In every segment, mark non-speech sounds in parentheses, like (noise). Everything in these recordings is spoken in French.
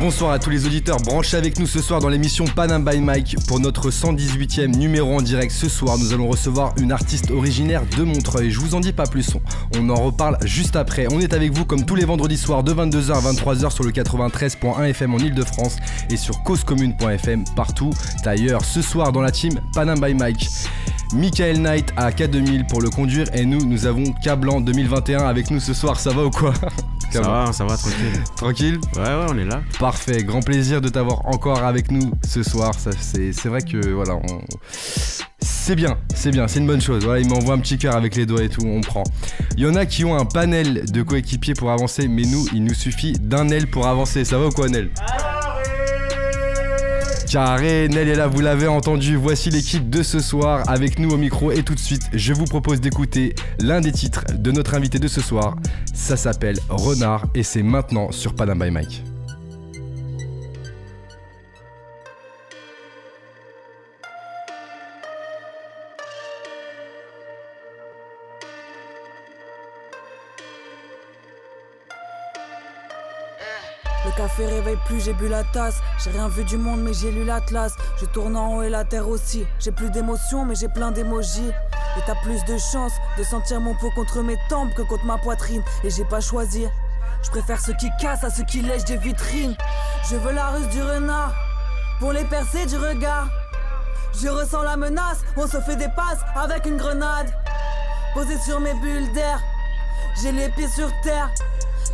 Bonsoir à tous les auditeurs branchez avec nous ce soir dans l'émission Panam by Mike pour notre 118e numéro en direct. Ce soir, nous allons recevoir une artiste originaire de Montreuil. Je vous en dis pas plus, on en reparle juste après. On est avec vous comme tous les vendredis soirs de 22h à 23h sur le 93.1 FM en Ile-de-France et sur causecommune.fm partout ailleurs. Ce soir dans la team Panam by Mike. Michael Knight à K2000 pour le conduire et nous, nous avons K-Blanc 2021 avec nous ce soir. Ça va ou quoi? Ça va, ça va, tranquille. (laughs) Tranquille Ouais, ouais, on est là. Parfait, grand plaisir de t'avoir encore avec nous ce soir. C'est vrai que voilà, c'est bien, c'est bien, c'est une bonne chose. Voilà, il m'envoie un petit cœur avec les doigts et tout, on prend. Il y en a qui ont un panel de coéquipiers pour avancer, mais nous, il nous suffit d'un Nel pour avancer. Ça va ou quoi, Nel? Carré, Nel est là, vous l'avez entendu. Voici l'équipe de ce soir avec nous au micro. Et tout de suite, je vous propose d'écouter l'un des titres de notre invité de ce soir. Ça s'appelle Renard et c'est maintenant sur Panam by Mike. Café réveille plus, j'ai bu la tasse. J'ai rien vu du monde, mais j'ai lu l'atlas. Je tourne en haut et la terre aussi. J'ai plus d'émotions, mais j'ai plein d'émojis. Et t'as plus de chance de sentir mon pot contre mes tempes que contre ma poitrine. Et j'ai pas choisi. Je préfère ceux qui cassent à ceux qui lèchent des vitrines. Je veux la ruse du renard pour les percer du regard. Je ressens la menace, on se fait des passes avec une grenade. Posé sur mes bulles d'air, j'ai les pieds sur terre.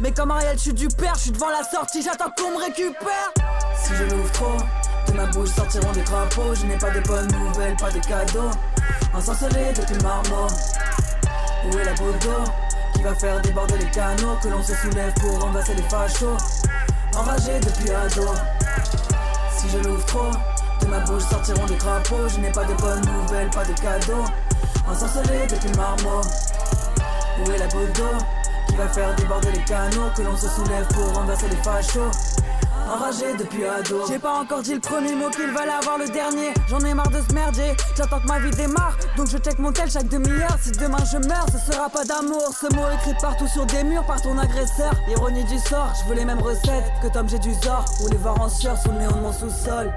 Mais comme Ariel, je suis du père, je suis devant la sortie, j'attends qu'on me récupère. Si je l'ouvre trop, de ma bouche sortiront des crapauds. Je n'ai pas de bonnes nouvelles, pas de cadeaux. Ensorcelé depuis le marmot. Où est la d'eau qui va faire déborder les canaux Que l'on se soulève pour renverser les fachos. Enragé depuis ado? Si je l'ouvre trop, de ma bouche sortiront des crapauds. Je n'ai pas de bonnes nouvelles, pas de cadeaux. Ensorcelé depuis le marmot. Où est la goutte d'eau va faire déborder les canaux, que l'on se soulève pour renverser les fachos. Enragé depuis ado. J'ai pas encore dit le premier mot qu'il va avoir le dernier. J'en ai marre de ce merdier. J'attends que ma vie démarre. Donc je check mon tel chaque demi-heure. Si demain je meurs, ce sera pas d'amour. Ce mot écrit partout sur des murs par ton agresseur. Ironie du sort, je veux les mêmes recettes que Tom j'ai du Zor. Ou les voir en sueur sous le néon de mon sous-sol.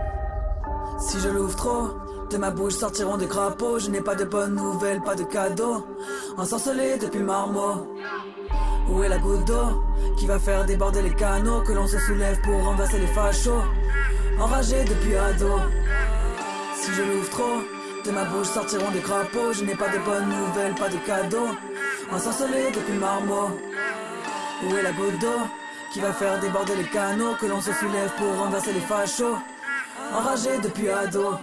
Si je l'ouvre trop, de ma bouche sortiront des crapauds. Je n'ai pas de bonnes nouvelles, pas de cadeaux. Ensorcelé depuis marmot. Où est la goutte d'eau qui va faire déborder les canaux Que l'on se soulève pour renverser les fachos Enragé depuis ado? Si je l'ouvre trop de ma bouche sortiront des crapauds. Je n'ai pas de bonnes nouvelles, pas de cadeaux. Ensorcelé depuis marmot. Où est la goutte d'eau qui va faire déborder les canaux Que l'on se soulève pour renverser les fachos Enragé depuis ado?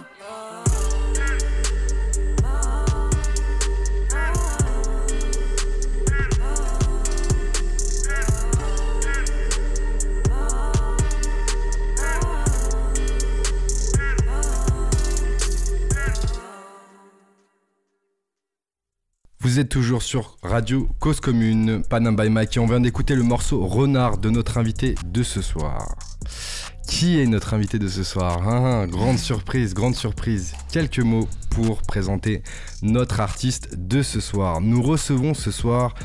Vous êtes toujours sur Radio Cause Commune, Panam by Mike, et on vient d'écouter le morceau Renard de notre invité de ce soir. Qui est notre invité de ce soir hein, hein, Grande surprise, grande surprise. Quelques mots pour présenter notre artiste de ce soir. Nous recevons ce soir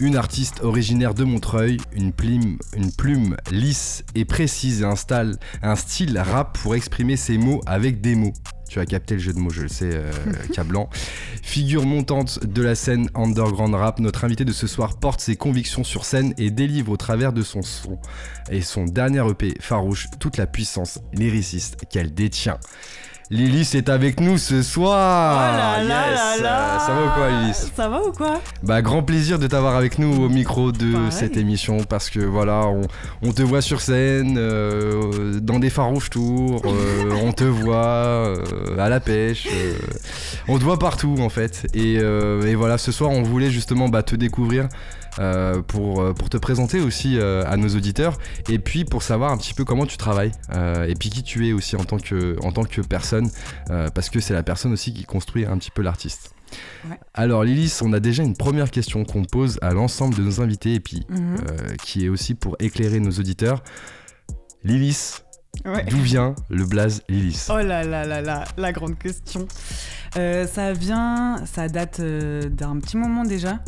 une artiste originaire de Montreuil, une plume, une plume lisse et précise et installe un style rap pour exprimer ses mots avec des mots. Tu as capté le jeu de mots, je le sais, euh, (laughs) Cablan. Figure montante de la scène underground rap, notre invité de ce soir porte ses convictions sur scène et délivre au travers de son son et son dernier EP farouche toute la puissance lyriciste qu'elle détient. Lily est avec nous ce soir. Oh yes. Ça va ou quoi, Lily Ça va ou quoi Bah grand plaisir de t'avoir avec nous au micro de cette émission parce que voilà, on, te voit sur scène, euh, dans des farouches tours, euh, on te voit euh, à la pêche, on te voit partout en fait. Et, et, voilà, ce soir, on voulait justement bah, te découvrir. Euh, pour, euh, pour te présenter aussi euh, à nos auditeurs et puis pour savoir un petit peu comment tu travailles et puis qui tu es aussi en tant que, en tant que personne parce que c'est la personne aussi qui construit un petit peu l'artiste. Alors Lilith, on a déjà une première question qu'on pose à l'ensemble de nos invités et puis mhm. qui est aussi pour éclairer nos auditeurs. Ouais. D'où vient le blaze Lilis Oh là là là là, la grande question. Euh, ça vient, ça date euh, d'un petit moment déjà.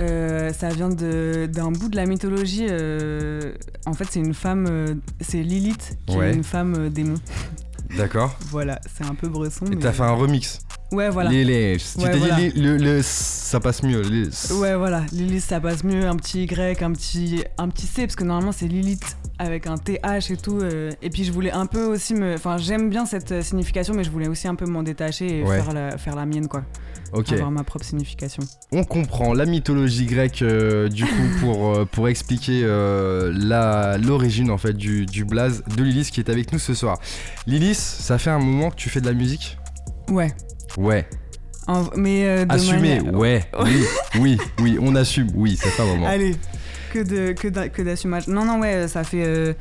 Euh, ça vient d'un bout de la mythologie. euh, en fait, c'est une femme, euh, c'est Lilith, qui Ouais. est une femme démon. (laughs) D'accord Voilà, c'est un peu bresson. Et mais- t'as fait un remix Ouais, voilà. Lilith. Tu Ouais, t'es voilà. dit, li- le, le- ça passe mieux. Lilith. Ouais, voilà. Lilith, ça passe mieux. Un petit Y, un petit, un petit C, parce que normalement, c'est Lilith avec un TH et tout. euh, et puis, je voulais un peu aussi me. Enfin, j'aime bien cette euh, signification, mais je voulais aussi un peu m'en détacher et Ouais. faire, la, faire la mienne, quoi. Ok. Avoir ma propre signification. On comprend la mythologie grecque euh, du coup (laughs) pour, euh, pour expliquer euh, la- l'origine en fait du, du blaze de Lilith qui est avec nous ce soir. Lilith, ça fait un moment que tu fais de la musique? Ouais. Ouais. En- mais euh, de manière- ouais. (laughs) Oui, oui, oui, on assume, oui, ça fait un moment. Allez, que de que d'a- que d'assumage. Non, non, ouais, ça fait euh,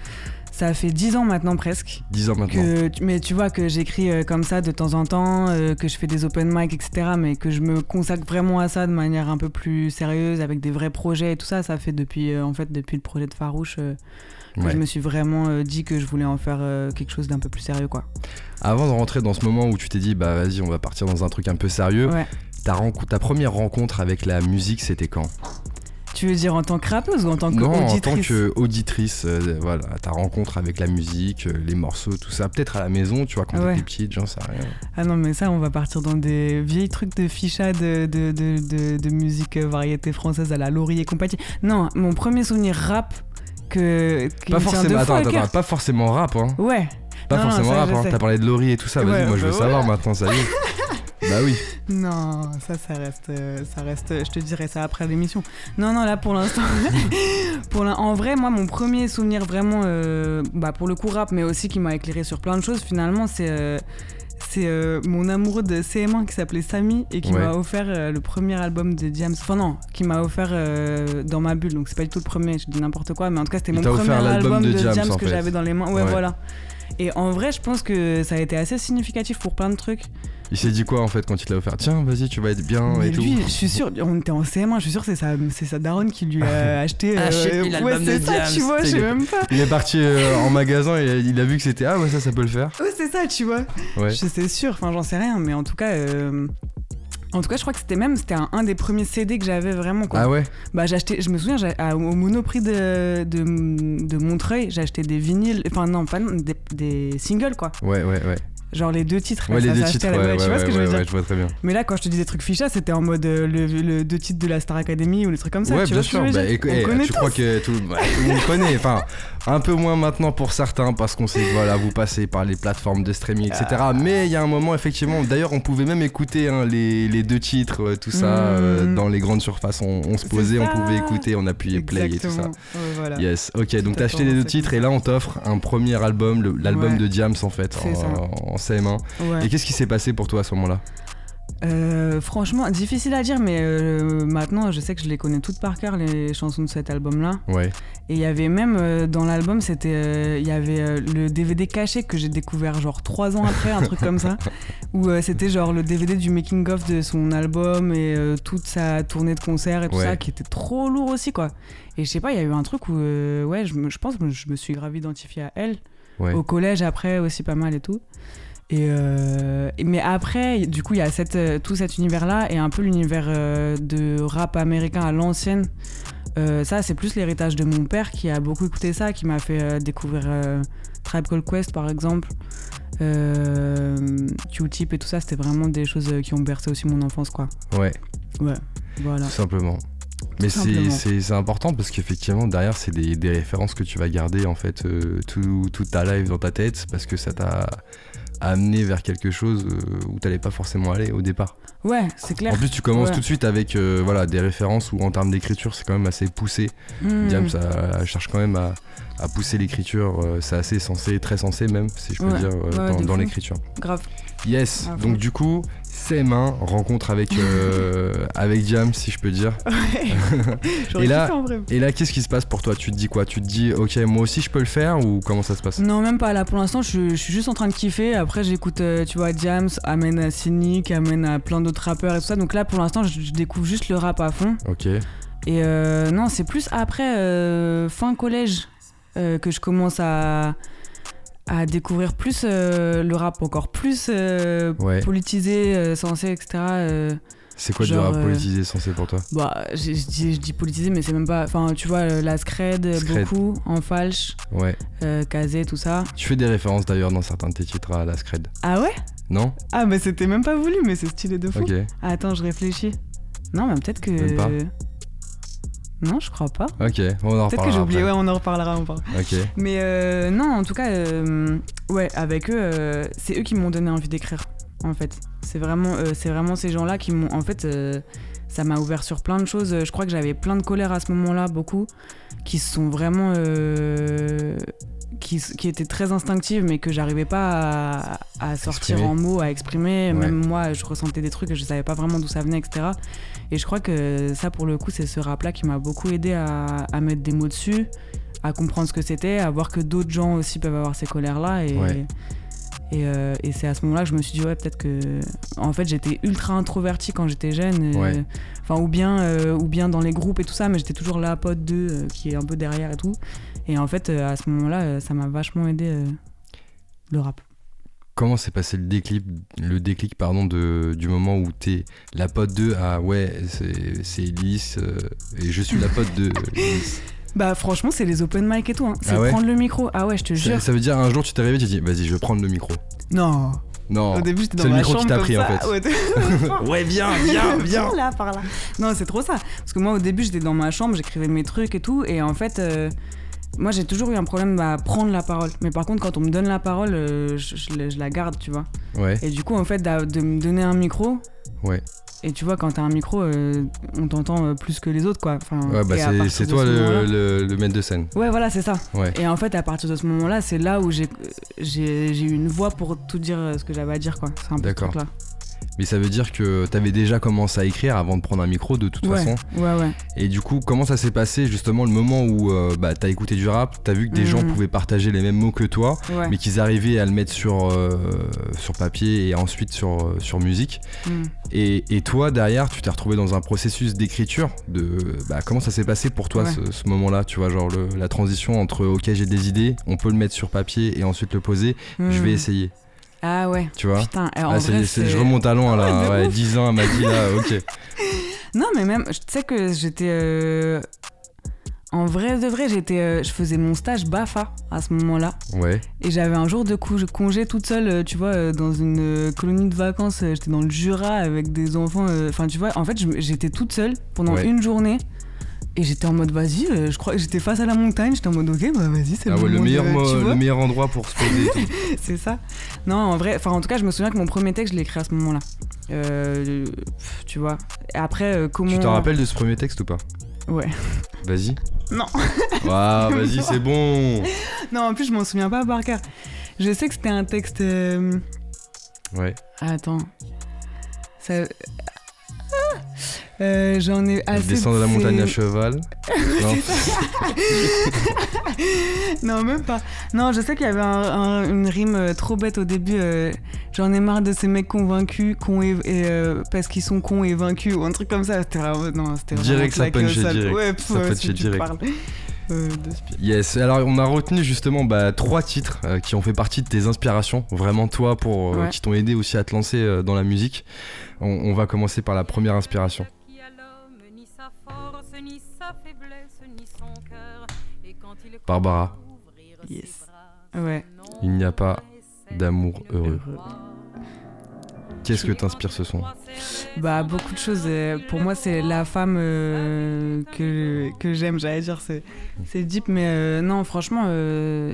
ça fait 10 ans maintenant presque. 10 ans maintenant. Que, mais tu vois que j'écris euh, comme ça de temps en temps, euh, que je fais des open mic, etc. Mais que je me consacre vraiment à ça de manière un peu plus sérieuse, avec des vrais projets et tout ça. Ça fait depuis en fait depuis le projet de Farouche que Ouais. je me suis vraiment dit que je voulais en faire quelque chose d'un peu plus sérieux, quoi. Avant de rentrer dans ce moment où tu t'es dit, bah vas-y, on va partir dans un truc un peu sérieux, Ouais. ta, renco- ta première rencontre avec la musique, c'était quand? Tu veux dire en tant que rappeuse ou en tant Non, en qu'auditrice tant qu'auditrice, euh, voilà, ta rencontre avec la musique, euh, les morceaux, tout ça. Peut-être à la maison, tu vois, quand Ouais. t'étais petite, j'en sais rien. Ah non, mais ça, on va partir dans des vieilles trucs de ficha de, de, de, musique euh, variété française à la Laurie et compagnie. Non, mon premier souvenir rap que. Pas forcément, attends, attends, pas forcément rap, hein. Ouais. Pas Non, non, forcément ça, rap, hein. T'as parlé de Laurie et tout ça, vas-y, Ouais, moi je veux bah savoir voilà. maintenant, ça y est. (laughs) bah oui. Non, ça, ça reste, euh, ça reste. Je te dirai ça après l'émission. Non, non, là pour l'instant, (laughs) pour l'in- en vrai, moi, mon premier souvenir vraiment, euh, bah pour le coup rap, mais aussi qui m'a éclairé sur plein de choses. Finalement, c'est euh, c'est euh, mon amoureux de CM1 qui s'appelait Samy et qui Ouais. m'a offert euh, le premier album de Diams. Enfin non, qui m'a offert euh, dans ma bulle. Donc c'est pas du tout le premier. Je dis n'importe quoi, mais en tout cas c'était mon premier offert album de de, que j'avais dans les mains. Ouais, Ouais. voilà. Et en vrai, je pense que ça a été assez significatif pour plein de trucs. Il s'est dit quoi en fait quand il te l'a offert Tiens, vas-y, tu vas être bien Mais et lui, tout. je suis sûr, on était en CM1, je suis sûr que c'est sa, c'est sa daronne qui lui a (laughs) acheté. euh, Achète-lui ouais, c'est ça, Diams. tu vois, je Il sais est- même pas. Il est parti euh, en magasin et il a vu que c'était Ah ouais, ça, ça peut le faire. Ouais, c'est ça, tu vois. Ouais. Je sais sûr, enfin, j'en sais rien, mais en tout cas. euh, En tout cas, je crois que c'était même c'était un, un des premiers CD que j'avais vraiment. Quoi. Ah ouais Bah, acheté, je me souviens, à- au Monoprix de, de, de Montreuil, j'ai acheté des vinyles, enfin non, pas des, des singles quoi. Ouais, ouais, ouais. Genre les deux titres. là, Ouais, les ça deux titres, la- ouais, tu vois ce que je veux dire ouais, je vois très bien. Mais là, quand je te dis des trucs ficha, c'était en mode euh, le, le deux titres de la Star Academy ou des trucs comme ça. ouais, tu bien vois sûr. Bah, On eh, crois que tout, bah, tout le monde connaît. Enfin, un peu moins maintenant pour certains parce qu'on sait que voilà, vous passez par les plateformes de streaming, etc. Ah. Mais il y a un moment, effectivement, d'ailleurs, on pouvait même écouter hein, les, les deux titres, euh, tout ça, euh, Mhm. dans les grandes surfaces. On, on se posait, on pouvait écouter, on appuyait play et tout ça. Voilà. Yes, ok, donc t'as acheté les deux titres et là on t'offre un premier album, l'album de Diams en fait. En, en CM1. Ouais. Et qu'est-ce qui s'est passé pour toi à ce moment-là? Euh, franchement, difficile à dire, mais euh, maintenant, je sais que je les connais toutes par cœur, les chansons de cet album-là. Ouais, Et il y avait même euh, dans l'album, c'était, il y avait le DVD caché que j'ai découvert genre trois ans après, un truc comme ça, (laughs) où c'était genre le DVD du making of de son album et toute sa tournée de concert et tout Ouais. ça, qui était trop lourd aussi quoi. Et je sais pas, il y a eu un truc où, ouais, je, pense que je me suis grave identifié à elle. ouais. au collège après aussi pas mal et tout. Et euh, mais après, du coup, il y a cette, euh, tout cet univers-là et un peu l'univers euh, de rap américain à l'ancienne. Euh, ça, c'est plus l'héritage de mon père qui a beaucoup écouté ça, qui m'a fait découvrir Tribe Called Quest par exemple, Q-Tip et tout ça. C'était vraiment des choses qui ont bercé aussi mon enfance, quoi. ouais, Ouais, voilà. tout simplement. Mais c'est- important parce qu'effectivement derrière c'est des, des références que tu vas garder en fait euh, tout, toute ta life dans ta tête parce que ça t'a amené vers quelque chose euh, où t'allais pas forcément aller au départ. Ouais, c'est clair. En plus tu commences Ouais. tout de suite avec euh, voilà, des références où en termes d'écriture c'est quand même assez poussé. Hmm. Diam, ça cherche quand même à, à pousser l'écriture. euh, c'est assez sensé, très sensé même, si je peux Ouais, dire, euh, ouais, dans, l'écriture. Grave. Yes. Fond. Donc du coup, CM1 rencontre avec euh, (laughs) avec Diam, si je peux dire. (laughs) J'aurais Et là-. Et là, qu'est-ce qui se passe pour toi? Tu te dis quoi? Tu te dis, ok, moi aussi je peux le faire ou comment ça se passe? Non, même pas là. Pour l'instant, je, suis- je suis juste en train de kiffer. Après, j'écoute, euh, tu vois, Diams, amène à Cynic, amène à plein d'autres rappeurs et tout ça. Donc là, pour l'instant, je, je découvre juste le rap à fond. Ok. Et euh, non, c'est plus après, euh, fin collège, que je commence à, à découvrir plus euh, le rap encore plus euh, Ouais. politisé, euh, sensé, etc. C'est quoi du Genre, rap euh, politisé censé pour toi? bah, je dis, politisé, mais c'est même pas. Enfin, tu vois, la scred, Scred. beaucoup, en falche, Ouais. euh, casé, tout ça. Tu fais des références d'ailleurs dans certains de tes titres à la scred. Ah ouais? Non Ah, mais c'était même pas voulu, mais c'est stylé de fou. Ok. Ah, attends, je réfléchis. Non, mais peut-être que. Même pas Non, je crois pas. Ok, on en Peut-être que j'ai oublié, ouais, on en reparlera, parle. Ok. Mais euh, non, en tout cas, euh, ouais, avec eux, euh, c'est eux qui m'ont donné envie d'écrire, en fait. C'est vraiment, c'est vraiment ces gens-là qui m'ont, en fait, ça m'a ouvert sur plein de choses. Je crois que j'avais plein de colère à ce moment-là, beaucoup, qui sont vraiment, qui, qui étaient très instinctives, mais que j'arrivais pas à, à sortir Exprimer. en mots, à exprimer. Ouais. Même moi, je ressentais des trucs je savais pas vraiment d'où ça venait, etc. Et je crois que ça, pour le coup, c'est ce rap-là qui m'a beaucoup aidé à, à mettre des mots dessus, à comprendre ce que c'était, à voir que d'autres gens aussi peuvent avoir ces colères-là. Et, Ouais. et, euh, et c'est à ce moment-là que je me suis dit, ouais, peut-être que. En fait, j'étais ultra introvertie quand j'étais jeune. Ouais. Enfin, ou bien, euh, ou bien dans les groupes et tout ça, mais j'étais toujours la pote d'eux euh, qui est un peu derrière et tout. Et en fait, euh, à ce moment-là, euh, ça m'a vachement aidé euh, le rap. Comment s'est passé le déclic, le déclic pardon, de, du moment où t'es la pote de Ah ouais, c'est c'est Elise euh, et je suis la pote de Elise. (laughs) Bah, franchement, c'est les open mic et tout. hein. C'est Ah ouais prendre le micro. Ah ouais, je te jure. ça veut dire un jour tu t'es réveillé, tu dit Vas-y, je vais prendre le micro. Non. Non. Au début, j'étais dans c'est le micro qui chambre t'a pris, ça. en fait. Ouais, (laughs) (laughs) viens, viens, viens. là, par là. Non, c'est trop ça. Parce que moi, au début, j'étais dans ma chambre, j'écrivais mes trucs et tout. Et en fait, euh, moi, j'ai toujours eu un problème à prendre la parole. Mais par contre, quand on me donne la parole, euh, je, je la- je la garde, tu vois. Ouais, Et du coup, en fait, de me donner un micro. ouais. Et tu vois, quand t'as un micro, euh, on t'entend euh, plus que les autres, quoi. Enfin, Ouais, bah c'est- toi le, le, le maître de scène. Ouais, voilà, c'est ça. Ouais. Et en fait, à partir de ce moment-là, c'est là où j'ai eu une voix pour tout dire ce que j'avais à dire, quoi. C'est un peu ce D'accord. Mais ça veut dire que t'avais déjà commencé à écrire avant de prendre un micro de toute Ouais, façon. ouais, ouais. Et du coup, comment ça s'est passé justement le moment où euh, bah, t'as écouté du rap, t'as vu que des gens Mhm. pouvaient partager les mêmes mots que toi, ouais. mais qu'ils arrivaient à le mettre sur, euh, sur papier et ensuite sur, euh, sur musique. Mm. Et, et toi, derrière, tu t'es retrouvé dans un processus d'écriture. De bah, comment ça s'est passé pour toi Ouais. ce, ce moment-là Tu vois, genre le- la transition entre OK, j'ai des idées, on peut le mettre sur papier et ensuite le poser. Je vais Mm. essayer. Ah ouais. Tu vois Putain, eh, en Ah, vrai, c'est- je remonte à loin là, Ouais, ouais, ouf. 10 ans, elle m'a dit là, (laughs) ok. Non, mais même, je sais que j'étais. euh, En vrai de vrai, j'étais, euh, je faisais mon stage BAFA à ce moment-là. Ouais, Et j'avais un jour de congé toute seule, euh, tu vois, dans une colonie de vacances. J'étais dans le Jura avec des enfants. euh, Enfin, tu vois, en fait, j'étais toute seule pendant Ouais. une journée. Et j'étais en mode, vas-y, euh, je crois que j'étais face à la montagne. J'étais en mode, ok, bah vas-y, c'est ah le ouais, le meilleur, de- le meilleur endroit pour se poser. (laughs) c'est ça. Non, en vrai, enfin, en tout cas, je me souviens que mon premier texte, je l'ai écrit à ce moment-là. Euh, tu vois. Après, euh, comment. tu t'en rappelles de ce premier texte ou pas? Ouais. Vas-y. Non. Waouh, vas-y, c'est bon. (laughs) Non, en plus, je m'en souviens pas par cœur. Je sais que c'était un texte. euh, Ouais. Attends. Ça. Euh, J'en ai assez. Descendre de la montagne à cheval. (laughs) Non. Non, même pas. Non, je sais qu'il y avait un- un- une rime euh, trop bête au début. euh, J'en ai marre de ces mecs convaincus, cons et, et, euh, parce qu'ils sont cons et vaincus, ou un truc comme ça. C'était vraiment. Non, c'était Direct, ça punchait direct. Ouais, pff, Ça si direct. parles. Euh, Yes, alors on a retenu justement bah, trois titres euh, qui ont fait partie de tes inspirations, vraiment toi, pour, euh, Ouais. qui t'ont aidé aussi à te lancer euh, dans la musique. On, on va commencer par la première inspiration. Barbara. Yes. Ouais. Il n'y a pas d'amour heureux. Heureux. Qu'est-ce que t'inspire ce son? Bah, beaucoup de choses. euh, Pour moi, c'est la femme euh, que, que j'aime, j'allais dire. C'est c'est deep, mais euh, non, franchement, euh,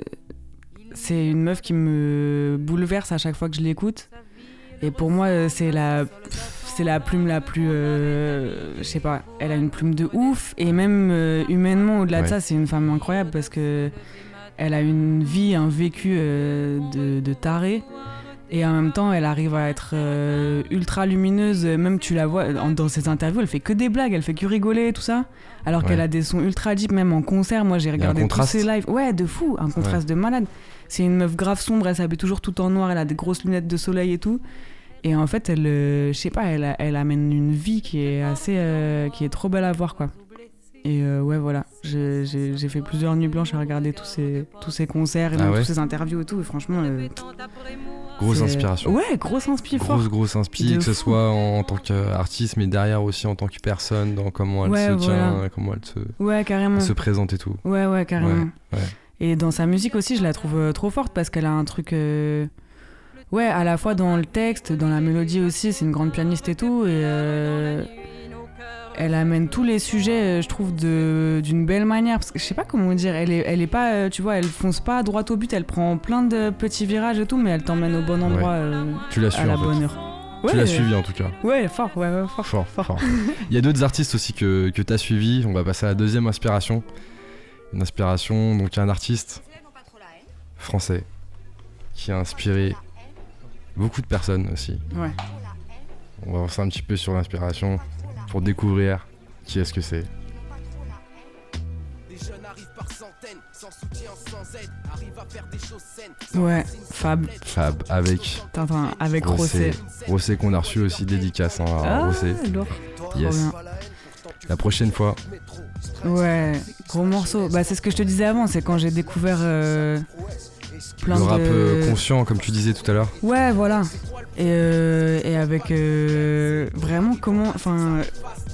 c'est une meuf qui me bouleverse à chaque fois que je l'écoute. Et pour moi, c'est la, pff, c'est la plume la plus. euh, je sais pas, elle a une plume de ouf. Et même euh, humainement, au-delà Ouais. de ça, c'est une femme incroyable parce que elle a une vie, un vécu euh, de, de taré. Et en même temps, elle arrive à être ultra lumineuse. Même tu la vois en- dans ses interviews, elle fait que des blagues, elle fait que rigoler, tout ça. Alors Ouais. qu'elle a des sons ultra deep, même en concert. Moi, j'ai regardé tous ses lives. Ouais, de fou, un contraste de malade. C'est une meuf grave sombre, elle s'habille toujours tout en noir, elle a des grosses lunettes de soleil et tout. Et en fait, elle, euh, je sais pas, elle, a- elle amène une vie qui est assez, euh, qui est trop belle à voir, quoi. Et euh, ouais, voilà, j'ai fait plusieurs nuits blanches à regarder tous ces, tous ces concerts et Ah ouais tous ces interviews et tout. Et franchement, euh, Grosse inspiration. Ouais, grosse inspi fort. Grosse, grosse inspi, De que ce soit en, tant qu'artiste, mais derrière aussi en tant que personne, dans comment elle Ouais, se tient, comment elle se, Ouais, carrément. elle se présente et tout. Ouais, ouais, carrément. Ouais. Et dans sa musique aussi, je la trouve trop forte parce qu'elle a un truc. euh, Ouais, à la fois dans le texte, dans la mélodie aussi, c'est une grande pianiste et tout. Et euh, elle amène tous les sujets, euh, je trouve, de- d'une belle manière. Parce que je sais pas comment dire, elle est, elle est pas, euh, tu vois, elle fonce pas droit au but, elle prend plein de petits virages et tout, mais elle t'emmène au bon endroit euh, Tu l'as à suivi la en fait. bonne heure. Tu l'as suivi en tout cas. Ouais, fort, ouais, ouais, fort. Fort, fort. fort. (laughs) Il y a d'autres artistes aussi que, que tu as suivis. On va passer à la deuxième inspiration. Une inspiration, donc il y a un artiste français qui a inspiré beaucoup de personnes aussi. Ouais. On va avancer un petit peu sur l'inspiration pour découvrir qui est-ce que c'est. Ouais, Fab, Fab avec Tintin, avec Rossé. Rossé. Rossé qu'on a reçu aussi dédicace hein, à Ah, Rossé. lourd. Yes. bien. La prochaine fois, Ouais, gros morceau. Bah, c'est ce que je te disais avant, c'est quand j'ai découvert euh, plein le rap euh, conscient comme tu disais tout à l'heure. Ouais, voilà. Et, euh, et avec euh, vraiment comment. Enfin,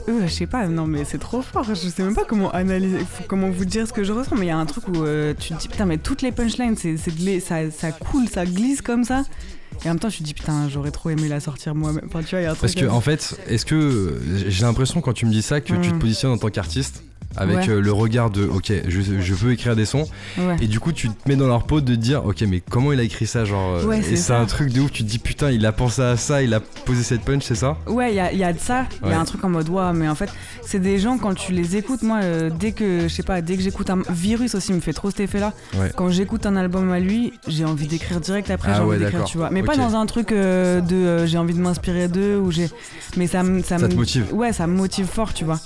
eux, je sais pas, non mais c'est trop fort. Je sais même pas comment analyser, comment vous dire ce que je ressens, mais il y a un truc où euh, tu te dis, putain, mais toutes les punchlines, c'est, c'est ça, ça coule, ça glisse comme ça. Et en même temps, tu te dis, putain, j'aurais trop aimé la sortir moi-même. Enfin, tu vois, il y a un Parce truc. que en fait, est-ce que j'ai l'impression quand tu me dis ça que tu te Mm. positionnes en tant qu'artiste avec Ouais. euh, le regard de ok je, je veux écrire des sons Ouais. et du coup tu te mets dans leur peau de dire ok mais comment il a écrit ça genre euh, Ouais, et c'est un truc de ouf tu te dis putain il a pensé à ça il a posé cette punch c'est ça? Ouais, il y a, y a de ça. Il y Ouais. a un truc en mode, waouh, mais en fait, c'est des gens, quand tu les écoutes, moi, euh, dès que, je sais pas, dès que j'écoute un. Virus aussi me fait trop cet effet-là. Ouais. Quand j'écoute un album à lui, j'ai envie d'écrire direct après, Ah j'ai ouais, envie d'écrire, tu vois. Mais pas dans un truc euh, de j'ai envie de m'inspirer d'eux ou j'ai. Mais ça. Ça te motive. Ouais, ça me motive fort, tu vois.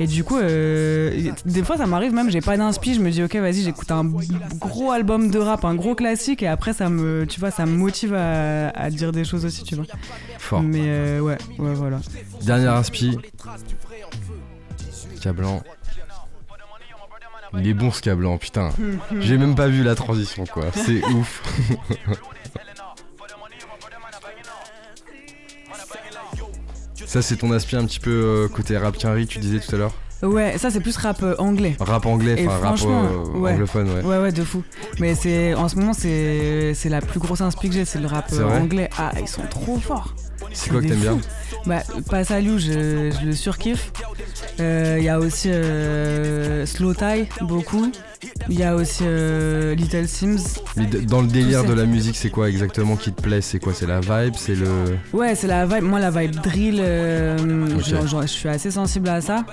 Et du coup, euh, des fois, ça m'arrive même, j'ai pas d'inspi, je me dis, ok, vas-y, j'écoute un gros album de rap, un gros classique, et après, ça me, tu vois, ça me motive à, à dire des choses aussi, tu vois. fort. Mais euh, ouais, ouais, voilà. dernière inspi. Cablan. Il est bon ce Cablan putain. J'ai même pas vu la transition quoi. C'est (laughs) ouf. Ça c'est ton inspi un petit peu euh, côté rap. Quinri tu disais tout à l'heure Ouais, ça c'est plus rap euh, anglais. Rap anglais, Et enfin rap franchement, euh, ouais. anglophone, ouais. Ouais, ouais, de fou. Mais c'est en ce moment, c'est c'est la plus grosse inspi que j'ai, c'est le rap C'est euh, vrai anglais. Ah, ils sont trop forts. C'est quoi que des t'aimes bien fous. Bah, à je, je le surkiffe. Euh, Il y a aussi euh, Slow Tie, beaucoup. Il y a aussi euh, Little Sims. Dans le délire de la musique, c'est quoi exactement qui te plaît? C'est quoi? C'est la vibe? C'est le. Ouais, c'est la vibe. Moi, la vibe drill, euh, Ok. genre, genre, je suis assez sensible à ça.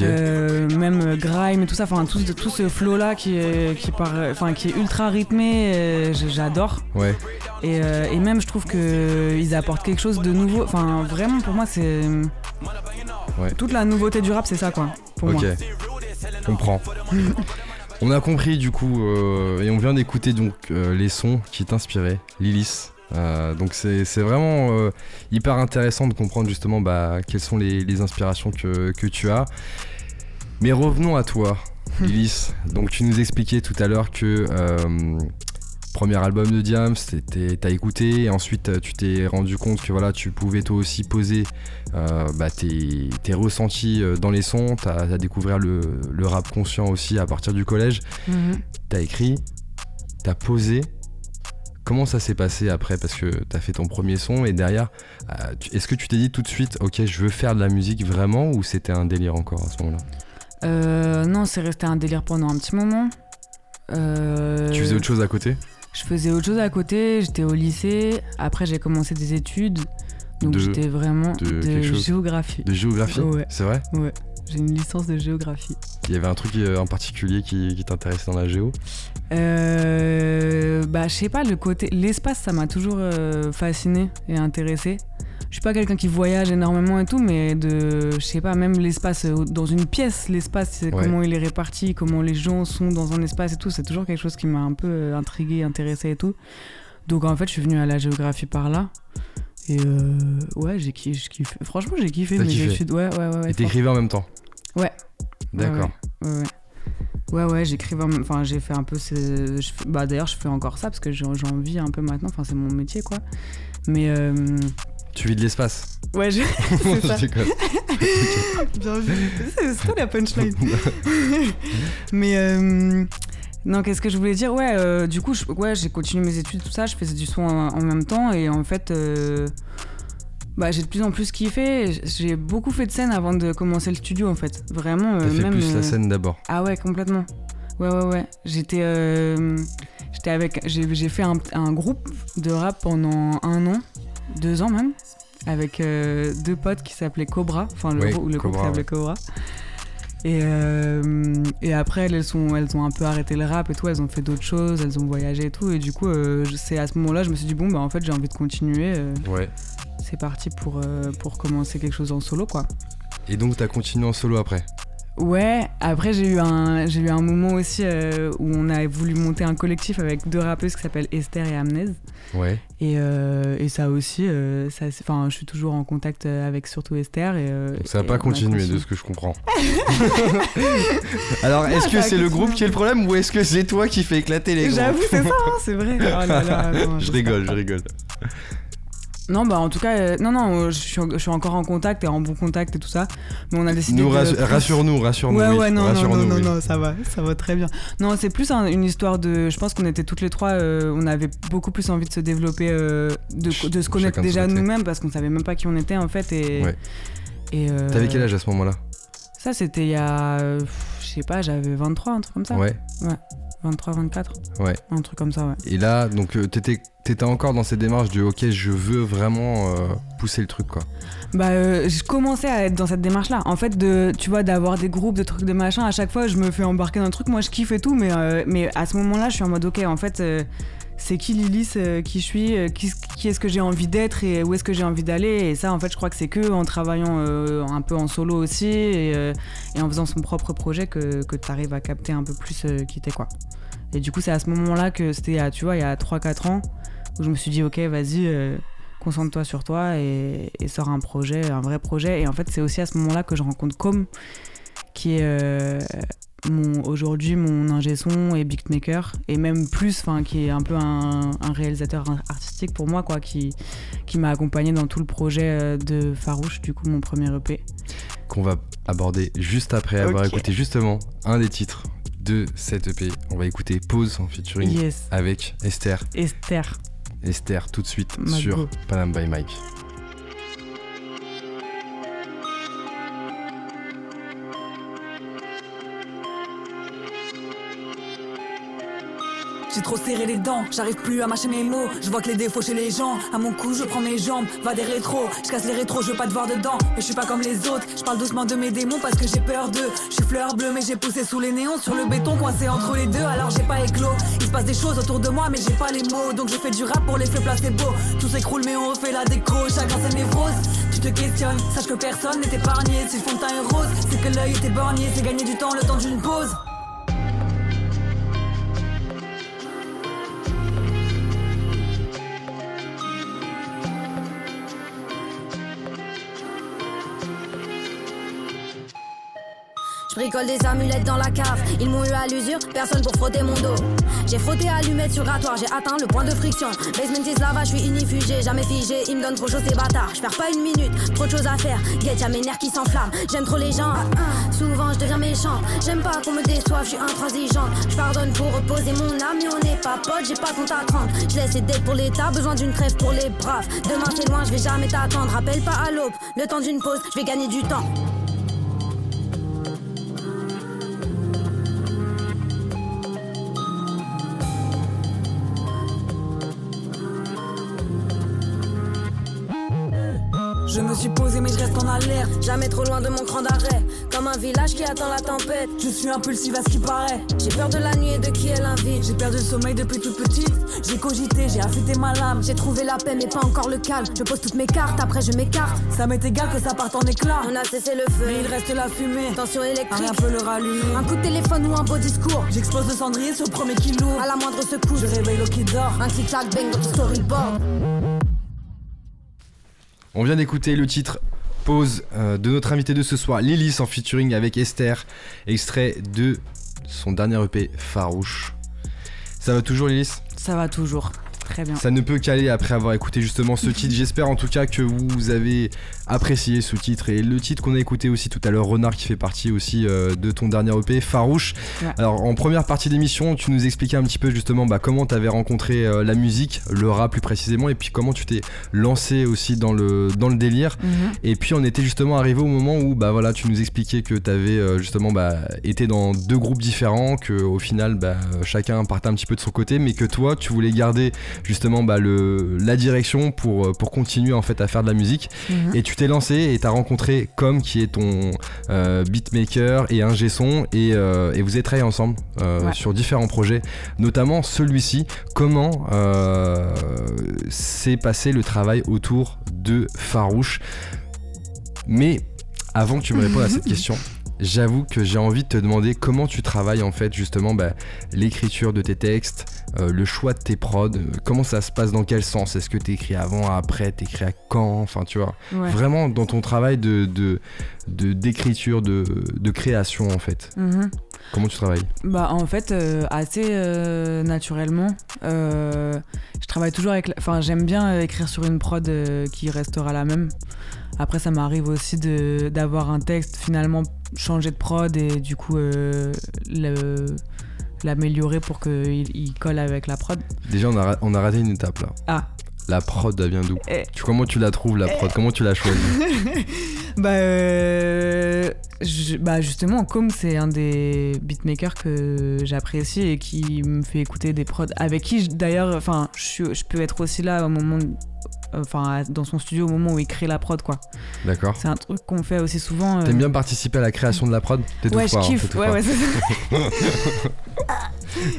Euh, même grime et tout ça, enfin tout, tout ce flow là qui est, qui, part, qui est ultra rythmé, j'adore. Ouais. Et, et même je trouve que ils apportent quelque chose de nouveau. Enfin vraiment pour moi c'est Ouais. toute la nouveauté du rap c'est ça quoi. Pour ok. moi. Comprends. (laughs) on a compris du coup euh, et on vient d'écouter donc euh, les sons qui t'inspiraient, Lilith. Euh, donc c'est vraiment hyper intéressant de comprendre justement bah, quelles sont les, les inspirations que, que tu as. Mais revenons à toi, Lilith. donc tu nous expliquais tout à l'heure que premier album de Diams, t'as écouté et ensuite euh, tu t'es rendu compte que voilà tu pouvais toi aussi poser euh, bah, tes, tes ressentis euh, dans les sons, t'as as découvert le, le rap conscient aussi à partir du collège, Mhm. t'as écrit, t'as posé. Comment ça s'est passé après? Parce que t'as fait ton premier son et derrière, euh, est-ce que tu t'es dit tout de suite, ok, je veux faire de la musique vraiment ou c'était un délire encore à ce moment-là? Euh, non c'est resté un délire pendant un petit moment. Tu faisais autre chose à côté? Je faisais autre chose à côté, j'étais au lycée, après j'ai commencé des études. Donc De- j'étais vraiment de géographie. De géographie Ouais. C'est vrai Ouais, j'ai une licence de géographie. Il y avait un truc euh, en particulier qui, qui t'intéressait dans la géo? Euh, bah, je sais pas, le côté. L'espace, ça m'a toujours euh, fasciné et intéressé. Je suis pas quelqu'un qui voyage énormément et tout, mais de. Je sais pas, même l'espace euh, dans une pièce, l'espace, Ouais. comment il est réparti, comment les gens sont dans un espace et tout, c'est toujours quelque chose qui m'a un peu euh, intrigué, intéressé et tout. Donc en fait, je suis venue à la géographie par là. Et euh, ouais, j'ai kiffé, je. Franchement, j'ai kiffé kiffé études. Ouais, ouais, ouais. ouais Et t'écrivais en même temps Ouais. D'accord. Ouais, ouais, ouais. Ouais, j'écrivais. en- Enfin, j'ai fait un peu. je Bah, d'ailleurs, je fais encore ça parce que j'en vis un peu maintenant. Enfin, c'est mon métier, quoi. Mais. euh, Tu vis de l'espace. Ouais, je- (laughs) c'est ça. (laughs) Bien vu. C'est toi la punchline. (laughs) Mais euh, non, qu'est-ce que je voulais dire? Ouais, euh, du coup, je- ouais, j'ai continué mes études, tout ça. Je faisais du son en, en même temps et en fait, euh, bah, j'ai de plus en plus kiffé. J'ai beaucoup fait de scènes avant de commencer le studio, en fait. Vraiment. T'as euh, fait même, plus euh, la scène d'abord. Ah ouais, complètement. Ouais, ouais, ouais. J'étais, euh, j'étais avec, j'ai j'ai fait un, un groupe de rap pendant un an, deux ans même, avec euh, deux potes qui s'appelaient Cobra, enfin le, Oui, le groupe s'appelait Cobra. Et, euh, et après, elles, sont, elles ont un peu arrêté le rap et tout, elles ont fait d'autres choses, elles ont voyagé et tout. Et du coup, euh, c'est à ce moment-là, je me suis dit, bon, bah en fait, j'ai envie de continuer. euh, Ouais. C'est parti pour, euh, pour commencer quelque chose en solo, quoi. Et donc t'as continué en solo après? Ouais, après j'ai eu un j'ai eu un moment aussi euh, où on a voulu monter un collectif avec deux rappeuses qui s'appellent Esther et Amnez Ouais. et, euh, et ça aussi euh, ça c'est- enfin je suis toujours en contact avec surtout Esther et Donc ça n'a pas continué de ce que je comprends. (laughs) (laughs) Alors est-ce que c'est le groupe qui est le problème ou est-ce que c'est toi qui fais éclater les groupes J'avoue c'est ça hein, c'est vrai. Oh là là, (laughs) non, Je rigole, je rigole. Non bah en tout cas euh, non non euh, je suis, je suis encore en contact et en bon contact et tout ça mais on a décidé Nous rassure-nous, rassure-nous. Ouais, oui. ouais, non, non, Rassure-nous, non, non, oui. non, ça va, ça va très bien. Non, c'est plus un- une histoire de. Je pense qu'on était toutes les trois, euh, on avait beaucoup plus envie de se développer, euh, de, de se connaître chacun déjà nous-mêmes parce qu'on savait même pas qui on était en fait. Et, Ouais. et, T'avais quel âge à ce moment-là? Ça, c'était il y a. Je sais pas, j'avais 23, un truc comme ça. Ouais. 23, 24. Ouais. Un truc comme ça, ouais. Et là, donc euh, t'étais t'étais encore dans cette démarche de ok, je veux vraiment euh, pousser le truc quoi. Bah, euh, je commençais à être dans cette démarche-là. En fait, de, tu vois, d'avoir des groupes, de trucs, de machin, à chaque fois, je me fais embarquer dans un truc. Moi, je kiffe et tout, mais, mais à ce moment-là, je suis en mode, ok, en fait, c'est qui Lilith, euh, qui je suis, euh, qui, est-ce que j'ai envie d'être et où est-ce que j'ai envie d'aller. Et ça, en fait, je crois que c'est que en travaillant euh, un peu en solo aussi et, en faisant son propre projet que, tu arrives à capter un peu plus qui t'es, quoi. Et du coup, c'est à ce moment-là que c'était, tu vois, il y a 3-4 ans, où je me suis dit, ok, vas-y. concentre-toi sur toi et, et sors un projet, un vrai projet. Et en fait, c'est aussi à ce moment-là que je rencontre Com, qui est mon, aujourd'hui mon ingé son et beatmaker, et même plus, enfin, qui est un peu un, un réalisateur artistique pour moi, quoi, qui, qui m'a accompagné dans tout le projet euh, de Farouche, du coup, mon premier EP. Qu'on va aborder juste après avoir Ok. écouté justement un des titres de cette EP. On va écouter Pause en featuring Yes, avec Esther. Esther. Esther tout de suite Mago. sur Panam by Mike. J'ai trop serré les dents, j'arrive plus à mâcher mes mots. Je vois que les défauts chez les gens. À mon cou, je prends mes jambes, va des rétros. Je casse les rétros, je veux pas te voir dedans. Mais je suis pas comme les autres. Je parle doucement de mes démons parce que j'ai peur d'eux. Je suis fleur bleue, mais j'ai poussé sous les néons. Sur le béton, coincé entre les deux, alors j'ai pas éclos. Il se passe des choses autour de moi, mais j'ai pas les mots. Donc je fais du rap pour les faits placebo. Tout s'écroule, mais on refait la déco. Chacun ses névroses. Tu te questionnes, sache que personne n'est épargné. Si le fond de est rose, c'est que l'œil était borgné. C'est gagner du temps, le temps d'une pause. Je bricole des amulettes dans la cave. Ils m'ont eu à l'usure, personne pour frotter mon dos. J'ai frotté allumette sur ratoire, j'ai atteint le point de friction. Basement is lava, je suis inifugé, jamais figé. Ils me donnent trop chaud ces bâtards. Je perds pas une minute, trop de choses à faire. Get, y'a mes nerfs qui s'enflamment. J'aime trop les gens, souvent je deviens méchant. J'aime pas qu'on me déçoive, je suis intransigeante. Je pardonne pour reposer mon âme, mais on n'est pas potes, j'ai pas compte à 30. Je laisse dettes pour l'état, besoin d'une trêve pour les braves. Demain c'est loin, je vais jamais t'attendre. Rappelle pas à l'aube, le temps d'une pause, je vais gagner du temps. Me suis posé, mais je reste en alerte. Jamais trop loin de mon cran d'arrêt, comme un village qui attend la tempête. Je suis impulsive à ce qui paraît. J'ai peur de la nuit et de qui elle invite. J'ai perdu le sommeil depuis toute petite. J'ai cogité, j'ai affûté ma lame. J'ai trouvé la paix mais pas encore le calme. Je pose toutes mes cartes, après je m'écarte. Ça m'est égal que ça parte en éclat. On a cessé le feu. Mais il reste la fumée. Tension Un rien électrique. peut le rallumer. Un coup de téléphone ou un beau discours. J'explose le cendrier sur le premier kilo. À la moindre secousse. Je réveille l'eau qui dort. Un tic-tac bang dans ton storyboard. On vient d'écouter le titre pause euh, de notre invité de ce soir, Lilith en featuring avec Esther, extrait de son dernier EP Farouche. Ça va toujours Lilith? Ça va toujours. Très bien. Ça ne peut qu'aller après avoir écouté justement ce titre. J'espère en tout cas que vous avez apprécié ce titre et le titre qu'on a écouté aussi tout à l'heure, Renard, qui fait partie aussi euh, de ton dernier EP, Farouche. Ouais. Alors en première partie d'émission, tu nous expliquais un petit peu justement bah, comment tu avais rencontré euh, la musique, le rap plus précisément, et puis comment tu t'es lancé aussi dans le, dans le délire. Mhm. Et puis on était justement arrivé au moment où bah voilà, tu nous expliquais que tu avais justement bah, été dans deux groupes différents, que au final bah, chacun partait un petit peu de son côté, mais que toi tu voulais garder justement bah, le, la direction pour, pour continuer en fait à faire de la musique. Mhm. Et tu t'es lancé et t'as rencontré Com qui est ton euh, beatmaker et ingé son et, euh, et vous avez travaillé ensemble euh, Ouais. sur différents projets, notamment celui-ci. Comment euh, s'est passé le travail autour de Farouche? Mais avant que tu me répondes à cette (laughs) question, j'avoue que j'ai envie de te demander comment tu travailles en fait justement bah, l'écriture de tes textes, euh, le choix de tes prods, euh, comment ça se passe, dans quel sens? Est-ce que t'écris avant, après, t'écris à quand? Enfin tu vois, Ouais. vraiment dans ton travail de de- de- d'écriture, de, de création en fait. Mhm. Comment tu travailles? Bah en fait euh, assez euh, naturellement. Euh, je travaille toujours avec. Enfin j'aime bien euh, écrire sur une prod euh, qui restera la même. Après ça m'arrive aussi de d'avoir un texte finalement changer de prod et du coup euh, le- l'améliorer pour qu'il il colle avec la prod. Déjà on a, on a raté une étape là. Ah. La prod elle vient d'où Eh. tu, Comment tu la trouves la prod? Comment tu l'as choisie (laughs) Bah, euh, je- bah justement, comme c'est un des beatmakers que j'apprécie et qui me fait écouter des prods, avec qui d'ailleurs, enfin, je, peux être aussi là au moment, enfin, dans son studio au moment où il crée la prod, quoi. D'accord. C'est un truc qu'on fait aussi souvent. euh, T'aimes bien participer à la création de la prod? T'étouffes Ouais, je pas, hein, kiffe. Ouais, ouais, c'est ça. (laughs)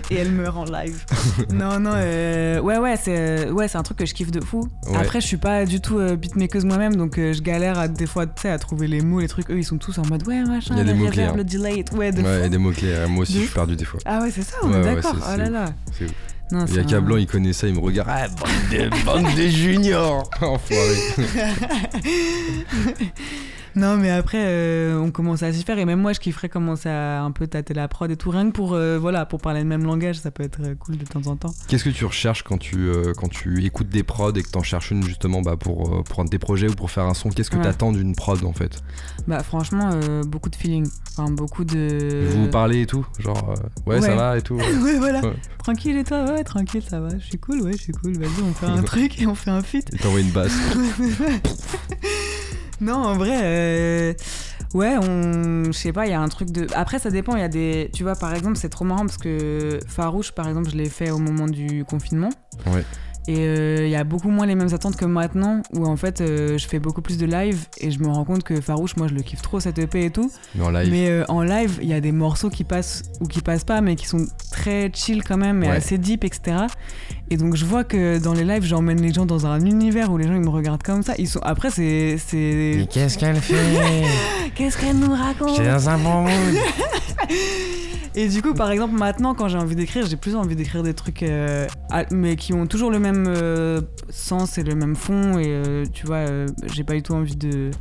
Et elle meurt en live. non, non, euh, ouais, ouais, c'est euh, ouais, un truc que je kiffe de fou. Ouais. Après, je suis pas du tout euh, beatmakeuse moi-même, donc euh, je galère à, des fois, tu sais, à trouver les mots, les trucs. Eux, ils sont tous en mode ouais, machin, Il y a des le mots-clés, reverb, hein. le delay, ouais, de Ouais, fou. et des mots-clés. euh, Moi aussi De je suis perdu des fois. Ah ouais, c'est ça, on Ouais, est ouais, d'accord. oh là là. c'est ouf. Non, Il y a c'est qu'à un- Blanc, il connaît ça, il me regarde. Ah, bande des, bande des juniors (laughs) Enfoiré. (laughs) Non, mais après, euh, on commence à s'y faire. Et même moi, je kifferais commencer à un peu tâter la prod et tout. Rien que pour, euh, voilà, pour parler le même langage, ça peut être euh, cool de temps en temps. Qu'est-ce que tu recherches quand tu, euh, quand tu écoutes des prods et que t'en cherches une justement bah, pour, euh, pour un de tes projets ou pour faire un son? Qu'est-ce que Ouais. t'attends d'une prod en fait? Bah, franchement, beaucoup de feeling. Enfin, beaucoup de. Vous parlez et tout? Genre, ouais, ça va et tout? Ouais. (laughs) ouais, voilà. Ouais. Tranquille et toi? Ouais, tranquille, ça va. Je suis cool, ouais, je suis cool. Vas-y, on fait un (laughs) truc et on fait un feat. Et t'envoies une basse. (laughs) Non, en vrai, euh, ouais, on, je sais pas, il y a un truc de. Après, ça dépend. Il y a des, tu vois, par exemple, c'est trop marrant parce que Farouche, par exemple, je l'ai fait au moment du confinement. Ouais. Et euh, il y a beaucoup moins les mêmes attentes que maintenant, où en fait, euh, je fais beaucoup plus de live et je me rends compte que Farouche, moi, je le kiffe trop cette EP et tout. Mais en live. Mais euh, en live, il y a des morceaux qui passent ou qui passent pas, mais qui sont très chill quand même, et Ouais. assez deep, etc. Et donc je vois que dans les lives, j'emmène les gens dans un univers où les gens ils me regardent comme ça. Ils sont après c'est c'est qu'est-ce qu'elle fait (laughs) qu'est-ce qu'elle nous raconte dans un bon mood. (laughs) Et du coup, par exemple, maintenant, quand j'ai envie d'écrire, j'ai plus envie d'écrire des trucs, euh, mais qui ont toujours le même euh, sens et le même fond. Et euh, tu vois, j'ai pas du tout envie de,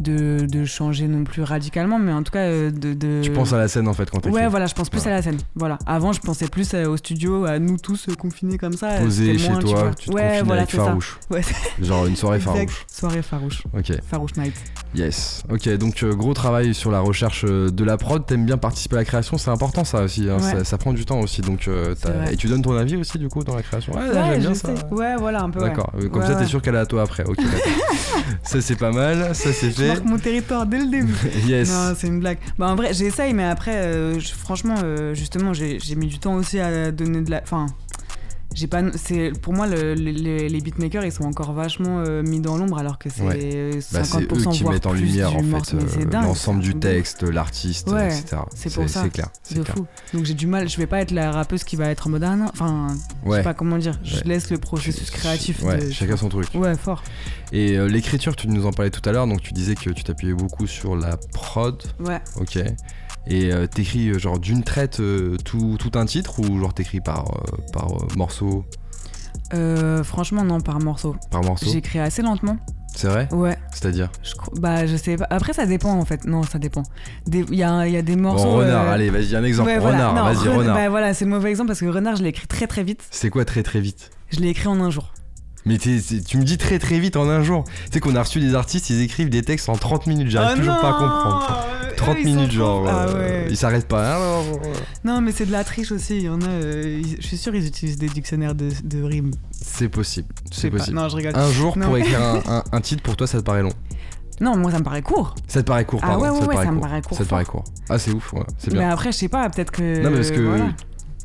de, de changer non plus radicalement, mais en tout cas, euh, de. de- Tu penses à la scène en fait quand t'écris Ouais, voilà, je pense plus à la scène. Voilà. Avant, je pensais plus euh, au studio, à nous tous euh, confinés comme ça. Posé chez moins, toi, tu te ouais, voilà, avec. Farouche. (laughs) Ouais, Genre une soirée exact. Farouche. Soirée farouche. Ok, Farouche night. yes. Ok, donc euh, gros travail sur la recherche de la prod. T'aimes bien participer à la création, c'est important ça aussi. hein. Ouais. Ça, ça prend du temps aussi. Donc, euh, et tu donnes ton avis aussi du coup dans la création? Ouais, j'aime bien ça. Ouais, voilà, un peu. D'accord, comme ça t'es sûr qu'elle est à toi après. Ok, (laughs) ça c'est pas mal, ça c'est Je marque mon territoire dès le début. (laughs) yes. Non, c'est une blague. Bah, en vrai, j'essaye, mais après, euh, je- franchement, euh, justement, j'ai j'ai mis du temps aussi à donner de la. Enfin, j'ai pas. C'est pour moi, le- le- les, les beatmakers, ils sont encore vachement euh, mis dans l'ombre, alors que c'est Ouais. 50% Bah, c'est eux qui voire mettent en lumière en fait euh, l'ensemble du texte, l'artiste, Ouais, etc. c'est pour ça. C'est clair. c'est fou. Donc j'ai du mal, je vais pas être la rappeuse qui va être en mode ah non, enfin, je Ouais. sais pas comment dire, je laisse le processus créatif. Ouais, de- chacun son truc. Ouais, fort. Et euh, l'écriture, tu nous en parlais tout à l'heure, donc tu disais que tu t'appuyais beaucoup sur la prod, Ouais. ok. Et euh, t'écris euh, genre d'une traite euh, tout, tout un titre ou genre t'écris par, par morceau? Euh, franchement, non, par morceau. Par morceau? J'écris assez lentement. C'est vrai? Ouais, C'est-à-dire? Je. Bah, je sais pas. Après, ça dépend en fait. Non, ça dépend. Il y, y a des morceaux. Bon, renard, euh, allez, vas-y, un exemple. ouais, voilà. renard, vas-y, Ren- renard. Bah voilà, c'est le mauvais exemple parce que renard, je l'ai écrit très très vite. C'est quoi très très vite? Je l'ai écrit en un jour. Mais tu me dis très très vite en un jour. Tu sais qu'on a reçu des artistes, ils écrivent des textes en 30 minutes, j'arrive Oh toujours pas à comprendre. Eux, 30 ils sont minutes, genre. Ah euh, ouais. Ils s'arrêtent pas. Alors, euh, Non, mais c'est de la triche aussi. Il y en a. euh, je suis sûr ils utilisent des dictionnaires de, de rimes. c'est possible. C'est pas. possible. Non, je rigole. Un jour Non. pour écrire un, (laughs) un- un titre, pour toi, ça te paraît long? Non, moi ça me paraît court. Ça te paraît court, Ah pardon. ouais, ouais, ça te ouais, paraît ça me paraît court Ça te paraît court. Ah, c'est ouf, ouais, c'est Mais bien. après, je sais pas, peut-être que. Non, mais parce que. voilà.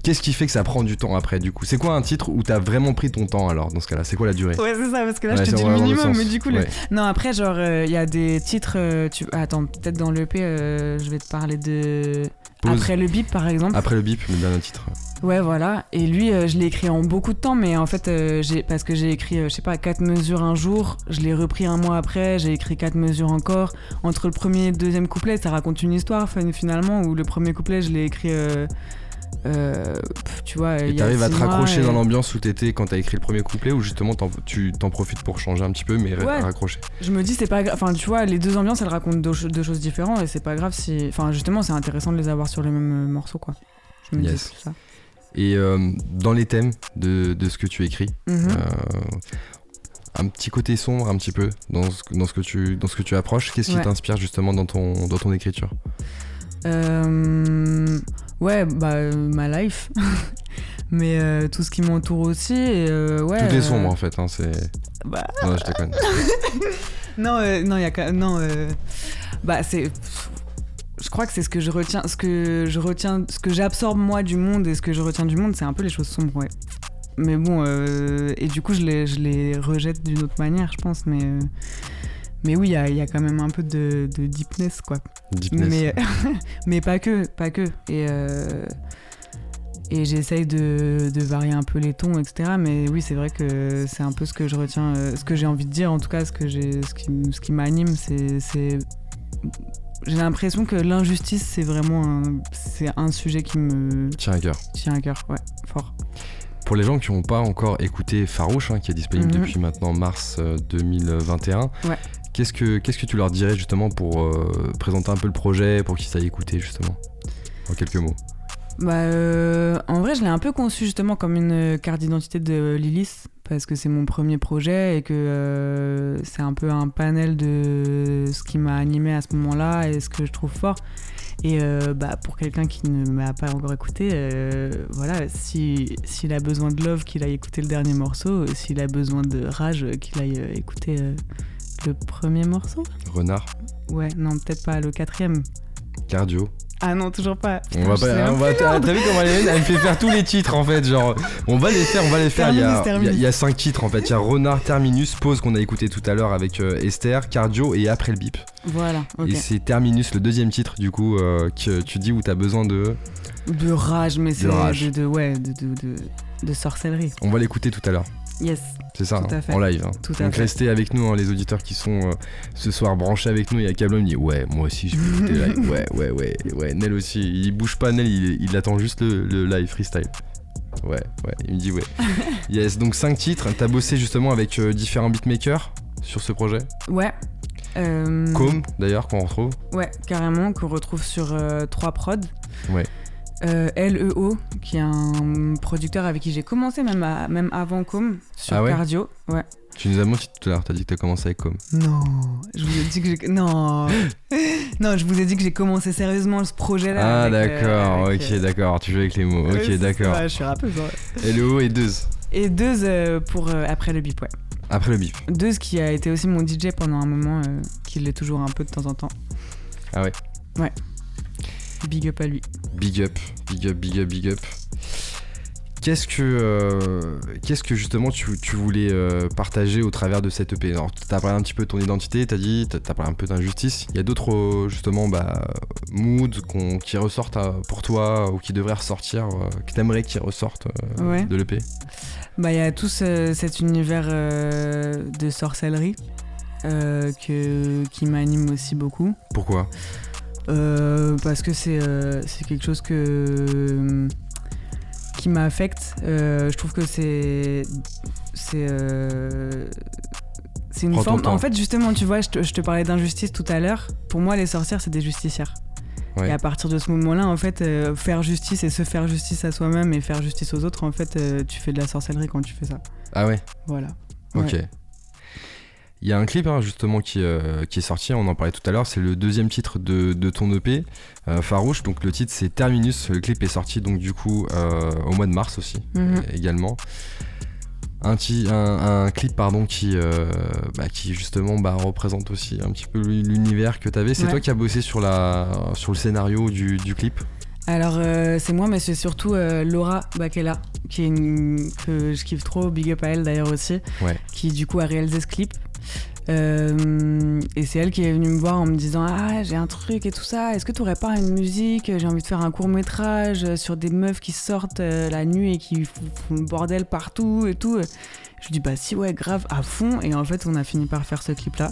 Qu'est-ce qui fait que ça prend du temps après, du coup? C'est quoi un titre où t'as vraiment pris ton temps alors, dans ce cas-là? C'est quoi la durée? Ouais, c'est ça, parce que là, Ouais, je te dis le minimum, mais du coup, le-. Non, après, genre, il y a des titres. euh, tu... Attends, peut-être dans l'EP, euh, je vais te parler de. Pause. Après le bip, par exemple. Après le bip, le dernier titre. Ouais, voilà. Et lui, euh, je l'ai écrit en beaucoup de temps, mais en fait, euh, j'ai parce que j'ai écrit, euh, je sais pas, quatre mesures un jour, je l'ai repris un mois après, j'ai écrit quatre mesures encore. Entre le premier et le deuxième couplet, ça raconte une histoire fin- finalement, où le premier couplet, je l'ai écrit. Euh, tu vois, Et t'arrives à te raccrocher et- dans l'ambiance où t'étais quand t'as écrit le premier couplet ou justement t'en- tu t'en profites pour changer un petit peu mais Ouais. raccrocher Je me dis, c'est pas grave. Enfin, tu vois, les deux ambiances, elles racontent deux, cho- deux choses différentes et c'est pas grave si. Enfin, justement, c'est intéressant de les avoir sur le même euh, morceau, quoi. Je me Yes. dis ça. Et euh, dans les thèmes de, de ce que tu écris, Mhm. euh, un petit côté sombre un petit peu dans ce, dans ce, que, tu, dans ce que tu approches, qu'est-ce qui t'inspire justement dans ton, dans ton écriture? Euh, ouais, bah, euh, ma life. (laughs) Mais euh, tout ce qui m'entoure aussi. Et, euh, ouais, Tout est euh, sombre en fait, hein, c'est... bah, Non, je déconne. (laughs) non, euh, non, il y a non. euh, bah, c'est. Je crois que c'est ce que je retiens, ce que je retiens, ce que j'absorbe moi du monde et ce que je retiens du monde, c'est un peu les choses sombres, ouais. Mais bon, euh, et du coup, je les, je les rejette d'une autre manière, je pense, mais. Euh, mais oui, il y a, il y a quand même un peu de, de deepness, quoi. Deepness. Mais, (laughs) mais pas que, pas que. Et, euh, et j'essaye de, de varier un peu les tons, etc. Mais oui, c'est vrai que c'est un peu ce que je retiens, euh, ce que j'ai envie de dire, en tout cas, ce, que ce qui, ce qui m'anime, c'est. J'ai l'impression que l'injustice, c'est vraiment un, c'est un sujet qui me Tiens à cœur. tient à cœur, ouais, fort. Pour les gens qui n'ont pas encore écouté Farouche, hein, qui est disponible Mhm. depuis maintenant mars euh, 2021, Ouais. Qu'est-ce que qu'est-ce que tu leur dirais justement pour euh, présenter un peu le projet, pour qu'ils aillent écouter justement En quelques mots? Bah, euh, en vrai, je l'ai un peu conçu justement comme une carte d'identité de Lilith, parce que c'est mon premier projet et que euh, c'est un peu un panel de ce qui m'a animé à ce moment-là et ce que je trouve fort. Et bah, pour quelqu'un qui ne m'a pas encore écouté, voilà, si- s'il a besoin de love, qu'il aille écouter le dernier morceau. S'il a besoin de rage, qu'il aille écouter le premier morceau. Renard, Ouais, non, peut-être pas le quatrième. cardio. Ah non, toujours pas. On va pas. On va, t'as vu comment elle, elle me fait faire tous les titres en fait. Genre, on va les faire, on va les faire. Il y, a, Terminus, terminus. il y a- il y a cinq titres en fait. Il y a Renard, Terminus, Pause qu'on a écouté tout à l'heure avec euh, Esther, Cardio et après le bip. Voilà. Et c'est Terminus, le deuxième titre du coup euh, que tu dis où t'as besoin de. De rage, mais c'est rage. de, de- ouais, de, de, de, de sorcellerie. On va l'écouter tout à l'heure. Yes. C'est ça, Tout hein, à fait. en live. hein. Tout Donc restez avec nous, hein, les auditeurs qui sont euh, ce soir branchés avec nous. Il y a Cablo, il me dit Ouais, moi aussi je vais écouter live. (laughs) Ouais, ouais, ouais, ouais. Nel aussi. Il bouge pas, Nel, il, il attend juste le, le live freestyle. Ouais, ouais, il me dit ouais. (laughs) yes, donc 5 titres. T'as bossé justement avec euh, différents beatmakers sur ce projet? Ouais. Euh, Com, d'ailleurs, qu'on retrouve? Ouais, carrément, qu'on retrouve sur euh, 3 prod. Ouais. Euh, LEO, qui est un producteur avec qui j'ai commencé même, à- même avant Com, sur Ah ouais Cardio. Ouais. Tu nous as menti tout à l'heure, t'as dit que t'as commencé avec Com. Non, je vous ai dit que j'ai... Non (laughs) Non, je vous ai dit que j'ai commencé sérieusement ce projet-là. Ah, euh, d'accord, ok, euh, d'accord, tu joues avec les mots. Ok, d'accord. je suis rappeuse. ouais. LEO et deux. Et deux pour après le bip, ouais. Après le bip. Deux qui a été aussi mon DJ pendant un moment, qui l'est toujours un peu de temps en temps. Ah ouais. Ouais. Big up à lui. Big up, big up, big up, big up. Qu'est-ce que, euh, qu'est-ce que justement tu, tu voulais euh, partager au travers de cette EP Alors, t'as parlé un petit peu de ton identité, t'as dit, t'as parlé un peu d'injustice. Il y a d'autres euh, justement bah, moods qu'on- qui ressortent euh, pour toi ou qui devraient ressortir, que t'aimerais qu'ils ressortent Ouais. de l'EP. Bah, il y a tout ce- cet univers de sorcellerie que, qui m'anime aussi beaucoup. Pourquoi? Parce que c'est euh, c'est quelque chose que qui m'affecte. Euh, je trouve que c'est c'est euh, C'est une Prends forme. En fait, justement, tu vois, je te, je te parlais d'injustice tout à l'heure. Pour moi, les sorcières, c'est des justicières. Ouais. Et à partir de ce moment-là, en fait, euh, faire justice et se faire justice à soi-même et faire justice aux autres, en fait, euh, tu fais de la sorcellerie quand tu fais ça. Ah ouais, Voilà. ok. Ouais. Il y a un clip hein, justement qui, euh, qui est sorti, on en parlait tout à l'heure, c'est le deuxième titre de, de ton EP, euh, Farouche, donc le titre c'est Terminus, le clip est sorti donc du coup euh, au mois de mars aussi Mhm. également. Un, un, un clip pardon qui, bah, qui justement bah, représente aussi un petit peu l'univers que tu avais. C'est Ouais. toi qui as bossé sur, la, sur le scénario du, du clip? Alors, euh, c'est moi, mais c'est surtout euh, Laura Bakela, qui est une, que je kiffe trop, big up à elle d'ailleurs aussi, Ouais. qui du coup a réalisé ce clip. Euh, et c'est elle qui est venue me voir en me disant Ah, j'ai un truc et tout ça, est-ce que tu aurais pas une musique? J'ai envie de faire un court métrage sur des meufs qui sortent euh, la nuit et qui font le bordel partout et tout. Je lui dis Bah, si, ouais, grave, à fond. Et en fait, on a fini par faire ce clip là.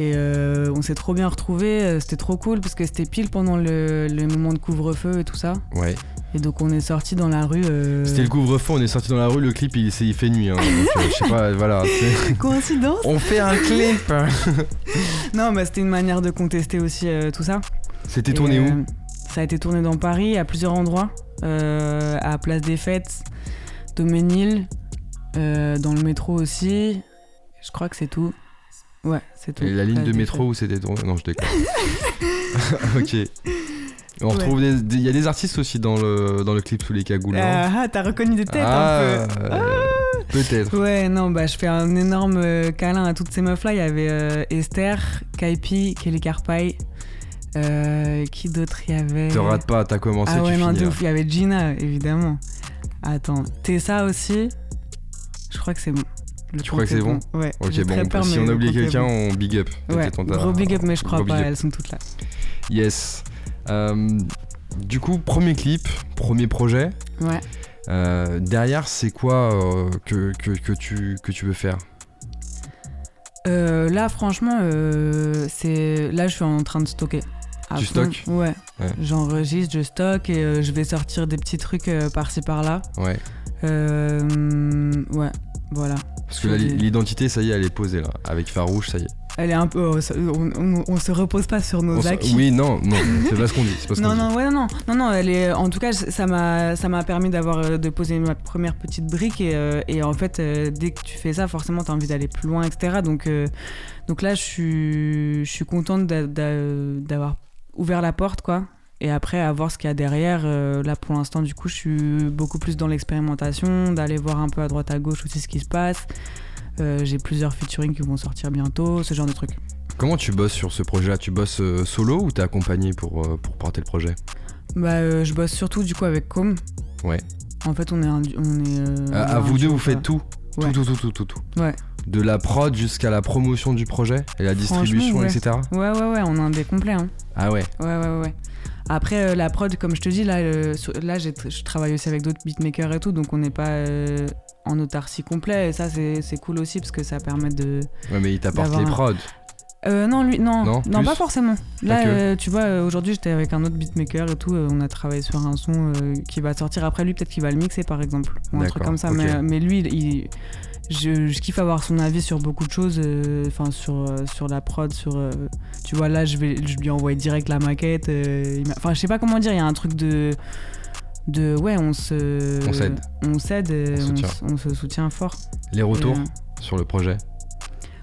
Et euh, on s'est trop bien retrouvés, c'était trop cool parce que c'était pile pendant le, le moment de couvre-feu et tout ça. Ouais. Et donc on est sorti dans la rue. euh, C'était le couvre-feu, on est sorti dans la rue, le clip il, il fait nuit. hein, donc, euh, je sais pas, voilà. c'est- (laughs) Coïncidence On fait un clip (laughs) Non, bah c'était une manière de contester aussi euh, tout ça. C'était Et, tourné où euh, Ça a été tourné dans Paris, à plusieurs endroits. Euh, à Place des Fêtes, Doménil, euh, dans le métro aussi. Je crois que c'est tout. Ouais, c'est tout. Et la ligne Place de métro où c'était tourné Non, je déconne. (laughs) ok. On Ouais. retrouve des- Il y a des artistes aussi dans le, dans le clip sous les cagoules. non Ah, ah, t'as reconnu des têtes Ah, un peu. euh, Peut-être. Ouais, non, bah je fais un énorme euh, câlin à toutes ces meufs-là. Il y avait euh, Esther, Kaipi, Kelly Carpay. Euh, qui d'autre il y avait? Te rate pas, t'as commencé, Ah ouais, tu non, de finiras. ouf. Il y avait Gina, évidemment. Attends, Tessa aussi. Je crois que c'est bon. Le Tu crois que c'est est Ouais. Ok, bon, peur, si on est quelqu'un, bon. on big up. Ouais, gros big up, mais je crois pas, elles sont toutes là. Yes. Euh, du coup, premier clip, premier projet. Ouais. Euh, derrière, c'est quoi euh, que, que, que tu, que tu veux faire? Euh, là, franchement, c'est là, je suis en train de stocker. À Tu fond. stockes Ouais. Ouais. J'enregistre, je stocke et je vais sortir des petits trucs par-ci par-là. Ouais. Ouais, voilà. Parce que l'identité, ça y est, elle est posée là. Avec Farouche, ça y est. Elle est un peu. ça- on, on- on se repose pas sur nos acquis. Oui, non, non, c'est pas ce qu'on dit. Pas ce (laughs) Non, dit. non, ouais, non, non, non, elle est. En tout cas, ça m'a, ça m'a permis d'avoir, euh, de poser ma première petite brique et, euh, et en fait, euh, dès que tu fais ça, forcément, t'as envie d'aller plus loin, etc. Donc, euh, donc là, je suis, je suis contente d'a- d'a- d'avoir ouvert la porte, quoi. Et après, à voir ce qu'il y a derrière. euh, là, pour l'instant, du coup, je suis beaucoup plus dans l'expérimentation, d'aller voir un peu à droite à gauche aussi ce qui se passe. Euh, j'ai plusieurs featuring qui vont sortir bientôt, ce genre de trucs. Comment tu bosses sur ce projet-là? Tu bosses euh, solo ou t'es accompagné pour, euh, pour porter le projet? Bah, je bosse surtout du coup avec Com. Ouais. En fait, on est un, on est. À, à un vous deux, vous faites tout? Ouais. Tout, tout, tout, tout, tout, tout. Ouais. De la prod jusqu'à la promotion du projet et la distribution, ouais. etc. Ouais, ouais, ouais, on a un dé complet. Hein. Ah ouais. Ouais, ouais, ouais. Après, euh, la prod, comme je te dis, là, euh, sur- là je travaille aussi avec d'autres beatmakers et tout, donc on n'est pas euh, en autarcie complet. Et ça, c'est cool aussi parce que ça permet de. Ouais, mais il t'apporte les prods. Euh, non, lui, non, Non, pas forcément. Là, euh, tu vois, euh, aujourd'hui, j'étais avec un autre beatmaker et tout. on a travaillé sur un son qui va sortir après lui, peut-être qu'il va le mixer par exemple, ou un truc comme ça. Mais, mais lui, il, je, je kiffe avoir son avis sur beaucoup de choses, enfin sur sur la prod, sur. tu vois, là, je vais, je lui envoie direct la maquette. Enfin, je sais pas comment dire. Il y a un truc de de ouais, on se On s'aide. on s'aide, et On soutient. se soutient fort. Les retours Et, euh, sur le projet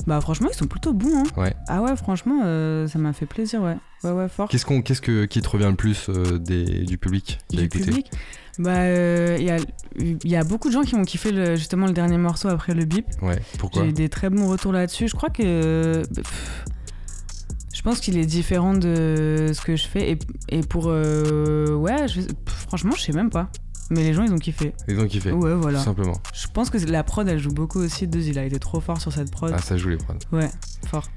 bah franchement, ils sont plutôt bons. Hein. Ouais. Ah ouais, franchement, euh, ça m'a fait plaisir, ouais. Ouais, ouais, fort. Qu'est-ce qu'on, qu'est-ce que, qui te revient le plus euh, des, du public qui a du écouté public Bah, euh, il y, a, il y a beaucoup de gens qui ont kiffé le- justement le dernier morceau après le bip. Ouais, pourquoi J'ai eu des très bons retours là-dessus. Je crois que. pff, je pense qu'il est différent de ce que je fais. Et, et pour. euh, ouais, je- franchement, je sais même pas. Mais les gens, ils ont kiffé. Ils ont kiffé, Ouais, voilà. tout simplement. Je pense que la prod, elle joue beaucoup aussi. Deux, il a été trop fort sur cette prod. Ah, ça joue les prods. Ouais, fort.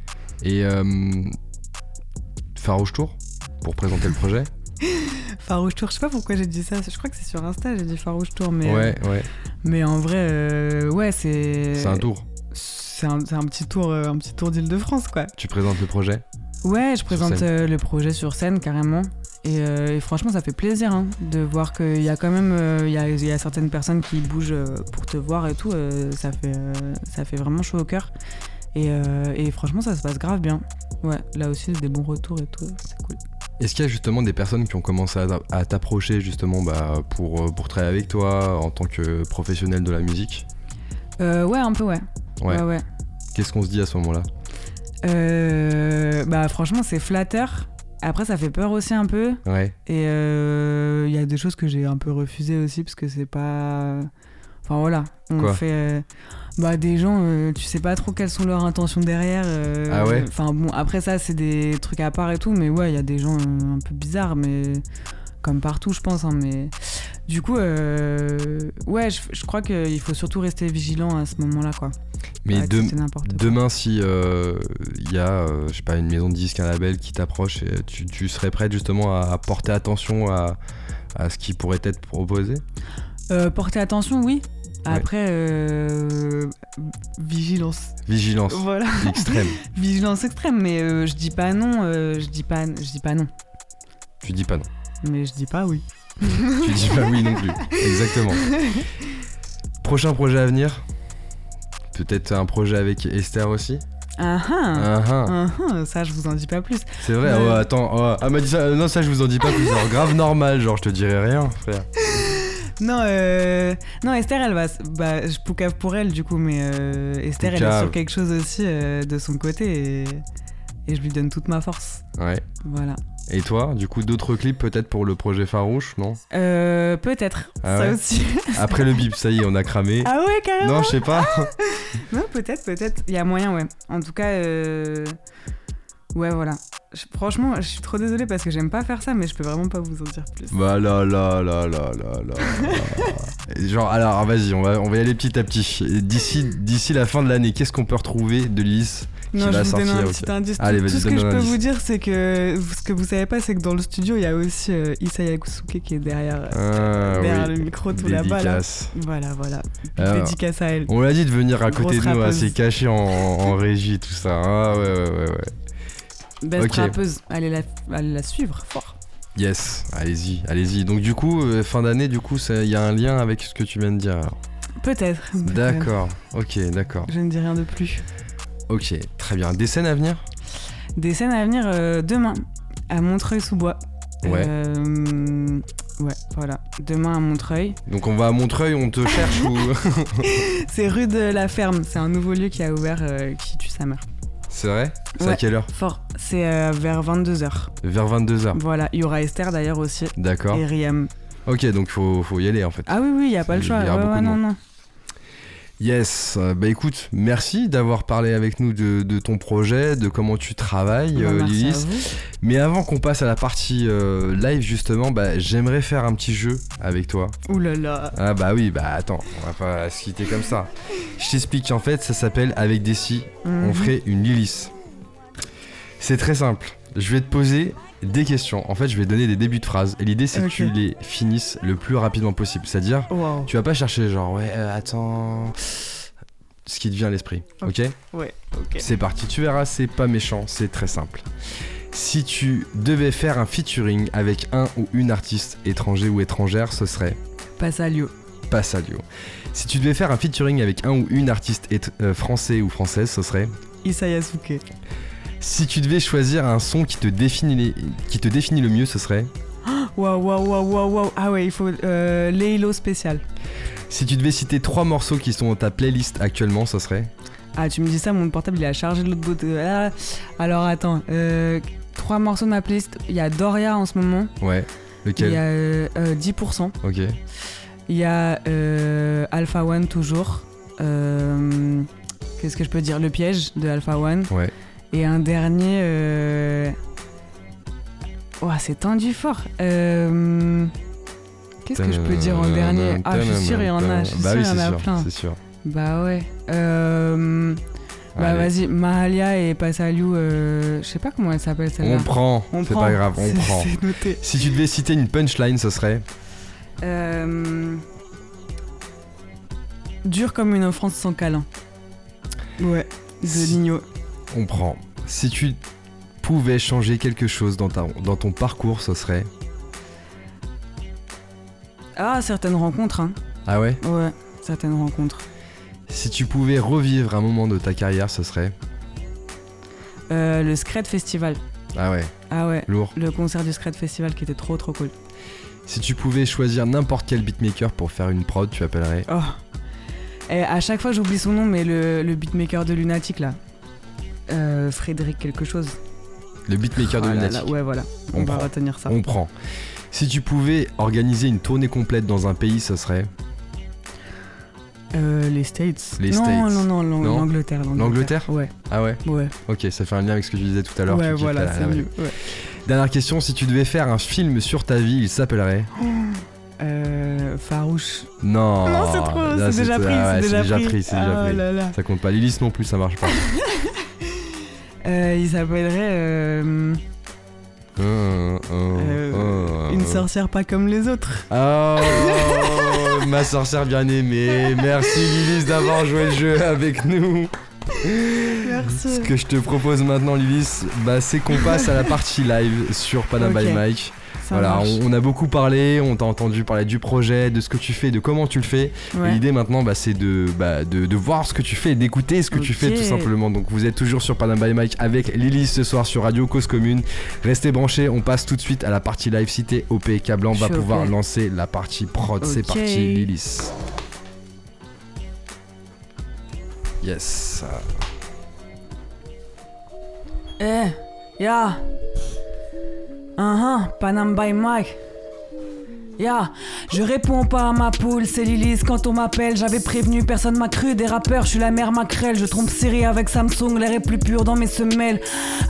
Et euh, Farouche Tour pour présenter le projet (laughs) Farouche Tour, je sais pas pourquoi j'ai dit ça. Je crois que c'est sur Insta, j'ai dit Farouche Tour. Mais, Ouais, ouais. mais en vrai, euh, ouais, c'est. C'est un tour. C'est un, un petit tour, euh, un petit tour d'Île-de-France, quoi. Tu présentes le projet Ouais, je présente euh, le projet sur scène carrément. Et, euh, et franchement, ça fait plaisir hein, de voir qu'il y a quand même euh, il y a, il y a certaines personnes qui bougent euh, pour te voir et tout. euh, ça, fait, euh, ça fait vraiment chaud au cœur. Et, euh, et franchement, ça se passe grave bien. Ouais, là aussi, des bons retours et tout, c'est cool. Est-ce qu'il y a justement des personnes qui ont commencé à, t'approcher justement bah, pour, euh, pour travailler avec toi en tant que professionnel de la musique? Euh, ouais, un peu, ouais. Ouais. Ouais, ouais. Qu'est-ce qu'on se dit à ce moment-là? Euh, bah, franchement, c'est flatteur. Après, ça fait peur aussi un peu. Ouais. Et euh, il y a des choses que j'ai un peu refusées aussi parce que c'est pas. Enfin voilà, on Quoi fait. euh, Bah, des gens, euh, tu sais pas trop quelles sont leurs intentions derrière. euh, Ah ouais Enfin bon, après ça, c'est des trucs à part et tout, mais ouais, il y a des gens euh, un peu bizarres, mais. Comme partout, je pense. hein, mais du coup, euh, ouais, je, je crois qu'il faut surtout rester vigilant à ce moment-là, quoi. Mais de- quoi. demain, si euh, il y a, euh, je sais pas, une maison de disques, un label qui t'approche, tu, tu serais prête justement à, à porter attention à, à ce qui pourrait être proposé? Euh, porter attention, oui. Après, euh, vigilance. Vigilance Voilà. extrême. (laughs) Vigilance extrême, mais euh, je dis pas non, euh, je dis pas, je dis pas non, Tu dis pas non. Mais je dis pas oui. (laughs) Tu dis pas oui non plus. Exactement. (laughs) Prochain projet à venir? Peut-être un projet avec Esther aussi? Ah ah, Ah, ah. ah ah, ça je vous en dis pas plus. C'est vrai, Ouais. ouais, attends, oh, ah m'a dit ça, euh, non ça je vous en dis pas plus, genre grave normal, genre je te dirai rien frère. (laughs) Non, euh, non Esther, elle va, bah, je poucave pour elle du coup, mais euh, Esther, elle est sur quelque chose aussi euh, de son côté et, et je lui donne toute ma force. Ouais. Voilà. Et toi, du coup d'autres clips peut-être pour le projet Farouche, non? Euh, Peut-être, Ah ça ouais aussi. (laughs) Après le bip, ça y est, on a cramé. ah ouais, carrément. non, je sais pas. (laughs) Non, peut-être, peut-être. Il y a moyen, ouais. En tout cas, euh... ouais, voilà. Je- franchement, je suis trop désolée parce que j'aime pas faire ça, mais je peux vraiment pas vous en dire plus. bah là là là là là là. là. (laughs) genre alors vas-y, on va on va y aller petit à petit. Et D'ici d'ici la fin de l'année, qu'est-ce qu'on peut retrouver de Lys qui non, va je vous donne sortir un aussi petit indice. Tout- Allez, tout, ce que je peux indice. vous dire, c'est que ce que vous savez pas, c'est que dans le studio, il y a aussi euh, Issa Yakusuke qui est derrière, euh, Ah, derrière oui. le micro tout là-bas. Là. Dédicace. Voilà, voilà. Alors, Dédicace à elle. On l'a dit de venir à côté Grosse de nous, rappeuse. assez caché en, en régie, tout ça. Ah ouais, ouais, ouais, ouais. Best ok. rappeuse. Allez la, allez la suivre fort. Yes, allez-y, allez-y. Donc du coup, euh, fin d'année, du coup, il y a un lien avec ce que tu viens de dire. alors. Peut-être. (laughs) peut-être. D'accord, ok, d'accord. Je ne dis rien de plus. Ok, très bien. Des scènes à venir? Des scènes à venir euh, demain à Montreuil-sous-Bois. Ouais. Euh, ouais, voilà. Demain à Montreuil. Donc on va à Montreuil, on te cherche ou... (laughs) C'est rue de la Ferme. C'est un nouveau lieu qui a ouvert qui tue sa mère. C'est vrai C'est à quelle heure Fort. C'est euh, vers 22h. Vers 22h. Voilà. Il y aura Esther d'ailleurs aussi. D'accord. Et Riam. Ok, donc faut, faut y aller en fait. Ah oui, oui, il n'y a pas le Il y choix. aura Ouais, beaucoup ouais, de non, monde. non. Yes, euh, bah écoute, merci d'avoir parlé avec nous de, de ton projet, de comment tu travailles, Bah, euh, vous. Mais avant qu'on passe à la partie euh, live justement, bah, j'aimerais faire un petit jeu avec toi. Ouh là là. Ah bah oui, bah attends, on va pas se quitter comme ça. Je t'explique en fait, ça s'appelle Avec des si, on Mhm. ferait une Lilith. C'est très simple. Je vais te poser des questions. En fait, je vais donner des débuts de phrases. Et l'idée, c'est que tu les finisses le plus rapidement possible. C'est-à-dire, Wow. tu vas pas chercher genre, ouais, euh, attends. Ce qui te vient à l'esprit. Ok, Ouais, ok. C'est parti. Tu verras, c'est pas méchant, c'est très simple. Si tu devais faire un featuring avec un ou une artiste étranger ou étrangère, ce serait Passalio. Passalio. Si tu devais faire un featuring avec un ou une artiste euh, français ou française, ce serait Issa Yasuke. Si tu devais choisir un son qui te définit, les- qui te définit le mieux, ce serait (gasps) Waouh, waouh, waouh, waouh, waouh. Ah ouais, il faut euh, Leilo spécial. Si tu devais citer trois morceaux qui sont dans ta playlist actuellement, ce serait Ah, tu me dis ça, mon portable il a chargé de l'autre bout de. Ah, alors attends, euh, trois morceaux de ma playlist. Il y a Doria en ce moment. Ouais. Il Lequel y a euh, euh, 10%. Ok. Il y a euh, Alpha One toujours. Euh, Qu'est-ce que je peux dire? Le piège de Alpha One. Ouais. Et un dernier. Euh... c'est tendu fort. Euh, Qu'est-ce que je peux dire en dernier Ah, je suis sûre, il y en a. Je suis Bah oui, il y en a sûr. plein. C'est sûr. Bah ouais. Euh... Bah vas-y, Mahalia et Passaliou, euh... je sais pas comment elle s'appelle celle-là. On prend. On C'est pas grave, on (laughs) prend. Noté. Si tu devais citer une punchline, ce serait Euh... Dur comme une offrande sans câlin. Ouais, de Si- Ligno. On prend. Si tu pouvais changer quelque chose dans, ta, dans ton parcours, ce serait? Ah, certaines rencontres, hein. Ah ouais? Ouais, certaines rencontres. Si tu pouvais revivre un moment de ta carrière, ce serait? Euh, le Scred Festival. Ah ouais, Ah ouais. lourd. Le concert du Scred Festival qui était trop trop cool. Si tu pouvais choisir n'importe quel beatmaker pour faire une prod, tu appellerais? Oh. Et à chaque fois j'oublie son nom, mais le, le beatmaker de Lunatic là. Euh, Frédéric quelque chose. le beatmaker de Ah là Lunatic. là, Ouais voilà. On On, va retenir ça. On prend. Si tu pouvais organiser une tournée complète dans un pays, ce serait Euh, les States. Les non, States. Non, non, Non l'Angleterre. L'Angleterre Ouais, Ah ouais ouais. Ok, ça fait un lien avec ce que tu disais tout à l'heure. Ouais, voilà, c'est ah mieux. ouais. Dernière question, si tu devais faire un film sur ta vie, il s'appellerait Euh, Farouche. Non non, c'est trop, c'est déjà ah pris, ouais, c'est déjà pris. c'est déjà Ah pris. là là. Ça compte pas. Lilith non plus, ça marche pas. (laughs) Euh, il s'appellerait euh, Euh, euh, Euh, euh, Une sorcière pas comme les autres. Oh, ma sorcière bien aimée. Merci Lilith d'avoir joué le jeu avec nous. Ce Merci. que je te propose maintenant, Lilith, bah, c'est qu'on passe à la partie live sur Panam by Ok. Mike. Ça voilà, marche. on, a beaucoup parlé, on t'a entendu parler du projet, de ce que tu fais, de comment tu le fais. Ouais. L'idée maintenant, bah, c'est de, bah, de, de voir ce que tu fais, d'écouter ce que tu fais tout simplement. Donc vous êtes toujours sur Panam by Mike avec Lily ce soir sur Radio Cause Commune. Restez branchés, on passe tout de suite à la partie live cité OP Cablan va pouvoir lancer la partie prod. C'est parti Lily. Yes. Eh, ya. Uh Panam by Mike. Ya, je réponds pas à ma poule, c'est Lilith quand on m'appelle. J'avais prévenu, personne m'a cru. Des rappeurs, je suis la mère maquerelle. Je trompe Siri avec Samsung, l'air est plus pur dans mes semelles.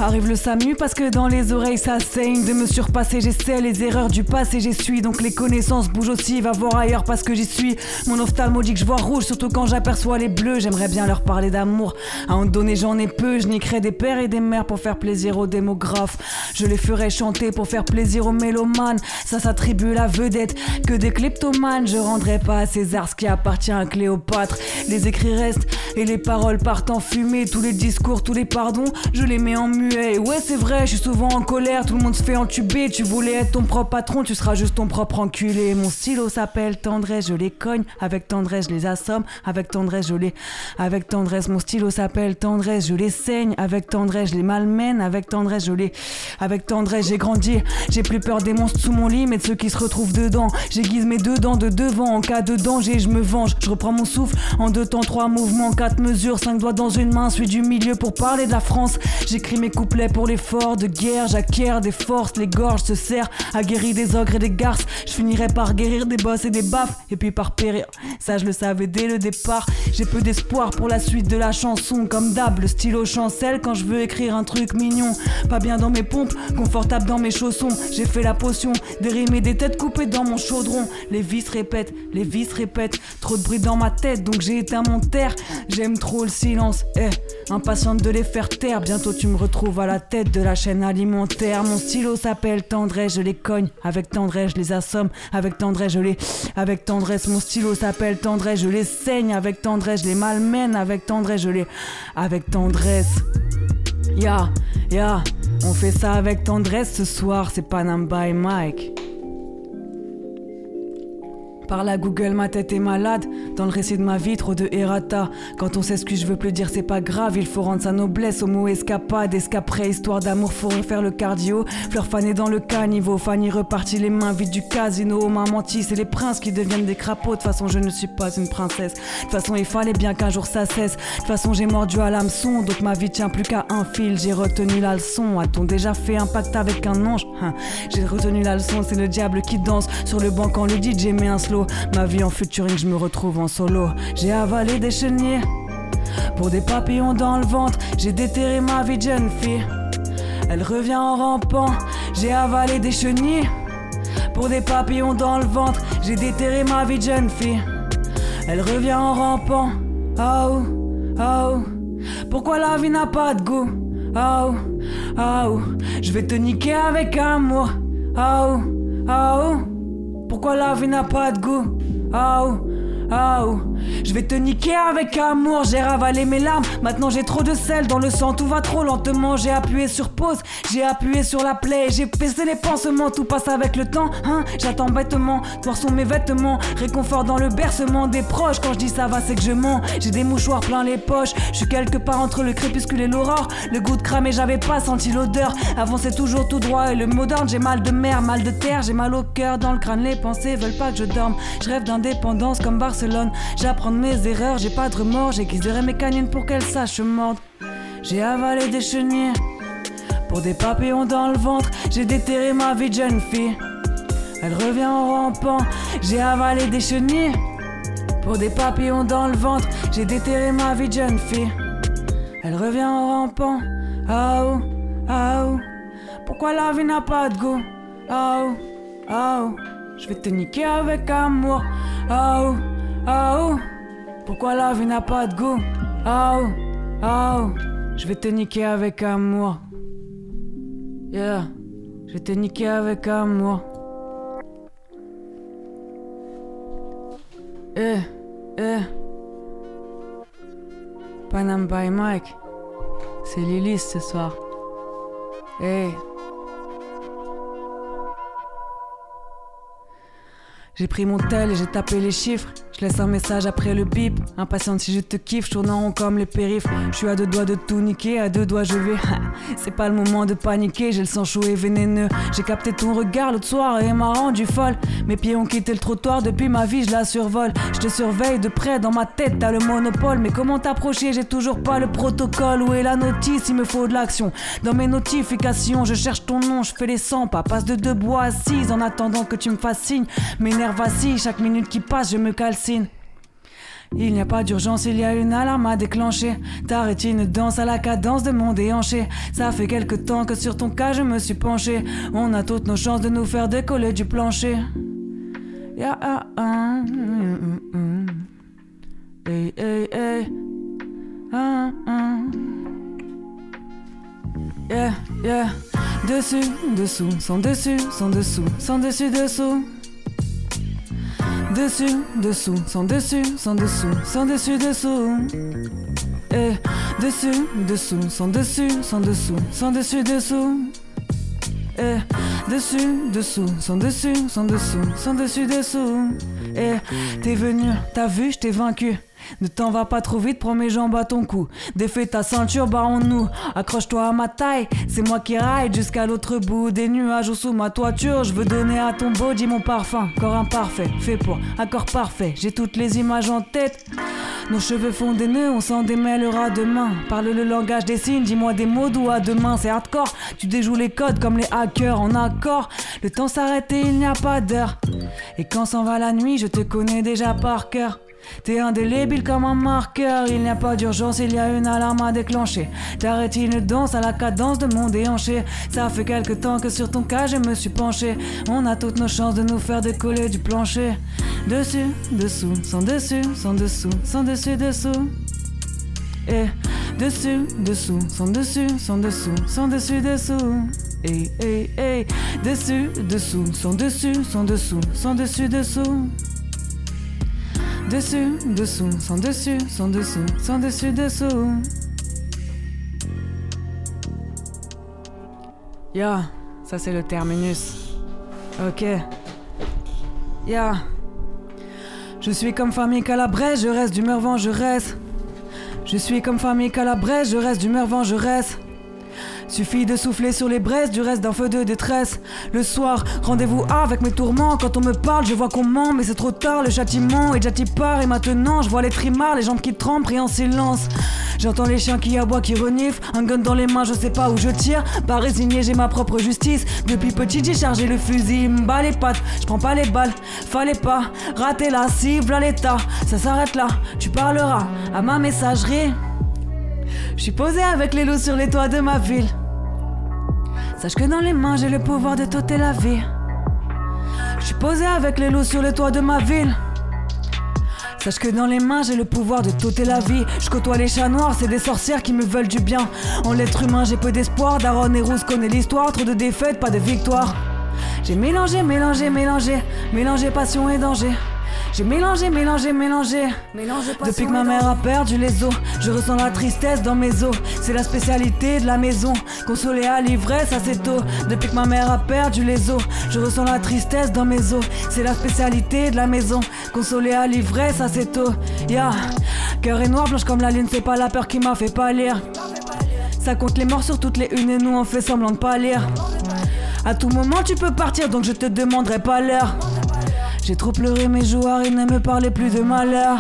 Arrive le SAMU parce que dans les oreilles ça saigne. De me surpasser, j'essaie les erreurs du passé, j'essuie. Donc les connaissances bougent aussi, va voir ailleurs parce que j'y suis. Mon ophtalmo dit que je vois rouge, surtout quand j'aperçois les bleus. J'aimerais bien leur parler d'amour. À en donner, j'en ai peu. Je niquerai des pères et des mères pour faire plaisir aux démographes. Je les ferai chanter pour faire plaisir aux mélomanes. Ça s'attribue la vedette que des kleptomanes. Je rendrai pas à César ce qui appartient à Cléopâtre. Les écrits restent et les paroles partent en fumée. Tous les discours, tous les pardons, je les mets en muet. Ouais, c'est vrai, je suis souvent en colère. Tout le monde se fait entuber. Tu voulais être ton propre patron, tu seras juste ton propre enculé. Mon stylo s'appelle tendresse, je les cogne. Avec tendresse, je les assomme. Avec tendresse, je les. Avec tendresse, mon stylo s'appelle tendresse, je les saigne. Avec tendresse, je les malmène. Avec tendresse, je les. Avec tendresse, j'ai grandi. J'ai plus peur des monstres sous mon lit, mais de ceux qui se retrouvent dedans. J'aiguise mes deux dents de devant. En cas de danger, je me venge. Je reprends mon souffle en deux temps, trois mouvements, quatre mesures, cinq doigts dans une main. Celui du milieu pour parler de la France. J'écris mes couplets pour l'effort de guerre. J'acquiers des forces, les gorges se serrent. Aguerri des ogres et des garces. Je finirai par guérir des bosses et des baffes. Et puis par périr. Ça, je le savais dès le départ. J'ai peu d'espoir pour la suite de la chanson. Comme d'hab, le stylo chancelle quand je veux écrire un truc mignon. Pas bien dans mes pompes, confortable dans mes chaussons. J'ai fait la potion, des rimes et des têtes coupées dans mon chaudron. Les vis répètent, les vis répètent. Trop de bruit dans ma tête, donc j'ai éteint mon terre. J'aime trop le silence, eh. Impatiente de les faire taire. Bientôt tu me retrouves à la tête de la chaîne alimentaire. Mon stylo s'appelle tendresse, je les cogne. Avec tendresse, je les assomme. Avec tendresse, je les. Avec tendresse, mon stylo s'appelle tendresse, je les saigne. Avec tendresse, je les malmène. Avec tendresse, je les. Avec tendresse. Ya, ya, on fait ça avec tendresse ce soir, c'est Panam by Mike. Par la Google, ma tête est malade. Dans le récit de ma vie, trop de errata. Quand on s'excuse, je veux plus dire c'est pas grave. Il faut rendre sa noblesse au mot escapade. Escaperait, histoire d'amour, faut refaire le cardio. Fleur fanée dans le caniveau. Fanny repartit les mains vides du casino. On m'a menti, c'est les princes qui deviennent des crapauds. De toute façon, je ne suis pas une princesse. De toute façon, il fallait bien qu'un jour ça cesse. De toute façon, j'ai mordu à l'hameçon. Donc ma vie tient plus qu'à un fil. J'ai retenu la leçon. A-t-on déjà fait un pacte avec un ange? Hein. J'ai retenu la leçon, c'est le diable qui danse. Sur le banc quand le DJ met un slow. Ma vie en futuring, je me retrouve en solo. J'ai avalé des chenilles. Pour des papillons dans le ventre, j'ai déterré ma vie de jeune fille. Elle revient en rampant, j'ai avalé des chenilles. Pour des papillons dans le ventre, j'ai déterré ma vie de jeune fille. Elle revient en rampant. Oh, oh. Pourquoi la vie n'a pas de goût? Oh, oh. Je vais te niquer avec amour. Oh, oh. Pourquoi la vie n'a pas de goût? Oh, oh. Je vais te niquer avec amour, j'ai ravalé mes larmes. Maintenant j'ai trop de sel dans le sang, tout va trop lentement. J'ai appuyé sur pause, j'ai appuyé sur la play, j'ai baissé les pansements, tout passe avec le temps. Hein J'attends bêtement, toi sont mes vêtements. Réconfort dans le bercement des proches. Quand je dis ça va, c'est que je mens. J'ai des mouchoirs plein les poches. Je suis quelque part entre le crépuscule et l'aurore. Le goût de cramé, j'avais pas senti l'odeur. Avancer toujours tout droit et le moderne. J'ai mal de mer, mal de terre, j'ai mal au cœur. Dans le crâne, les pensées veulent pas que je dorme. Je rêve d'indépendance comme Barcelone. De mes erreurs, j'ai pas de remords. J'aiguiserai mes canines pour qu'elles sachent mordre. J'ai avalé des chenilles pour des papillons dans le ventre. J'ai déterré ma vie jeune fille. Elle revient en rampant. J'ai avalé des chenilles pour des papillons dans le ventre. J'ai déterré ma vie jeune fille. Elle revient en rampant. Ah oh, ah oh. Pourquoi la vie n'a pas de goût? Oh, ah oh. Je vais te niquer avec amour. Oh, ah oh. Pourquoi la vie n'a pas de goût? Ah oh, ah oh. Je vais te niquer avec amour. Yeah. Je vais te niquer avec amour. Eh, eh. Panam by Mike. C'est Lily ce soir. Eh. J'ai pris mon tel et j'ai tapé les chiffres. Je laisse un message après le bip. Impatiente si je te kiffe, tournant rond comme les périphes. Je suis à deux doigts de tout niquer, à deux doigts je vais. (laughs) C'est pas le moment de paniquer, j'ai le sang chaud et vénéneux. J'ai capté ton regard l'autre soir et m'a rendu folle. Mes pieds ont quitté le trottoir, depuis ma vie je la survole. Je te surveille de près, dans ma tête t'as le monopole. Mais comment t'approcher, j'ai toujours pas le protocole. Où est la notice, il me faut de l'action. Dans mes notifications, je cherche ton nom, je fais les 100 pas. Passe de deux bois assises en attendant que tu me signe. Mes nerfs vacillent, chaque minute qui passe, je me calcine. Il n'y a pas d'urgence, il y a une alarme à déclencher. Ta rétine danse à la cadence de mon déhanché. Ça fait quelque temps que sur ton cas je me suis penché. On a toutes nos chances de nous faire décoller du plancher. Hey. Ah, ah. Yeah, yeah. Dessus, dessous, sans dessus, sans dessous, sans dessus, dessous. Dessus, dessous, sans dessus, sans dessous, sans dessus, dessous. Et dessus, dessous, sans dessus, sans dessous, sans dessus, dessous. Et dessus, dessous, sans dessus, sans dessous, sans dessus, dessous. Et t'es venu, t'as vu, je t'ai vaincu. Ne t'en va pas trop vite, prends mes jambes à ton cou. Défais ta ceinture, barrons-nous. Accroche-toi à ma taille, c'est moi qui ride jusqu'à l'autre bout des nuages ou sous ma toiture. Je veux donner à ton body mon parfum, corps imparfait, fait pour un corps parfait. J'ai toutes les images en tête. Nos cheveux font des nœuds, on s'en démêlera demain. Parle le langage des signes, dis-moi des mots doux à demain, c'est hardcore. Tu déjoues les codes comme les hackers en accord. Le temps s'arrête et il n'y a pas d'heure. Et quand s'en va la nuit, je te connais déjà par cœur. T'es indélébile comme un marqueur, il n'y a pas d'urgence, il y a une alarme à déclencher. Ta rétine danse à la cadence de mon déhanché. Ça fait quelque temps que sur ton cas je me suis penché. On a toutes nos chances de nous faire décoller du plancher. Dessus, dessous, sans dessus, sans dessous, sans dessus, dessous. Et dessus, dessous, sans dessus, sans dessous, sans dessus, dessous. Et, et, et, dessus, dessous, sans dessus, sans dessous, sans dessus, dessous. Dessus, dessous, sans dessus, sans dessous, sans dessus, dessous. Ya, ça c'est le terminus. Ok. Ya. Je suis comme famille calabrese, je reste d'humeur vengeresse. Je suis comme famille calabrese, je reste d'humeur vengeresse. Suffit de souffler sur les braises du reste d'un feu de détresse. Le soir, rendez-vous avec mes tourments. Quand on me parle, je vois qu'on ment, mais c'est trop tard. Le châtiment est déjà part et maintenant je vois les trimards, les jambes qui tremblent, pris en silence. J'entends les chiens qui aboient, qui reniflent. Un gun dans les mains, je sais pas où je tire. Pas résigné, j'ai ma propre justice. Depuis petit, j'ai chargé le fusil. M'bat les pattes, je prends pas les balles. Fallait pas rater la cible à l'état. Ça s'arrête là, tu parleras à ma messagerie. Je suis posé avec les loups sur les toits de ma ville. Sache que dans les mains, j'ai le pouvoir de t'ôter la vie. Je suis posé avec les loups sur les toits de ma ville. Sache que dans les mains, j'ai le pouvoir de t'ôter la vie. Je côtoie les chats noirs, c'est des sorcières qui me veulent du bien. En l'être humain, j'ai peu d'espoir. Daron et Rousse connaît l'histoire, trop de défaites, pas de victoire. J'ai mélangé, mélangé, mélangé, mélangé passion et danger. J'ai mélangé, mélangé, mélangé. Depuis que ma mère a perdu les os, je ressens la tristesse dans mes os. C'est la spécialité de la maison. Consoler à l'ivresse assez tôt. Depuis que ma mère a perdu les os, je ressens la tristesse dans mes os. C'est la spécialité de la maison. Consoler à l'ivresse assez tôt. Ya, cœur est noir, blanche comme la lune, c'est pas la peur qui m'a fait pâlir. Ça compte les morts sur toutes les unes et nous on fait semblant de pas lire. À tout moment tu peux partir donc je te demanderai pas l'heure. J'ai trop pleuré mes joueurs, ils ne me parlaient plus de malheur.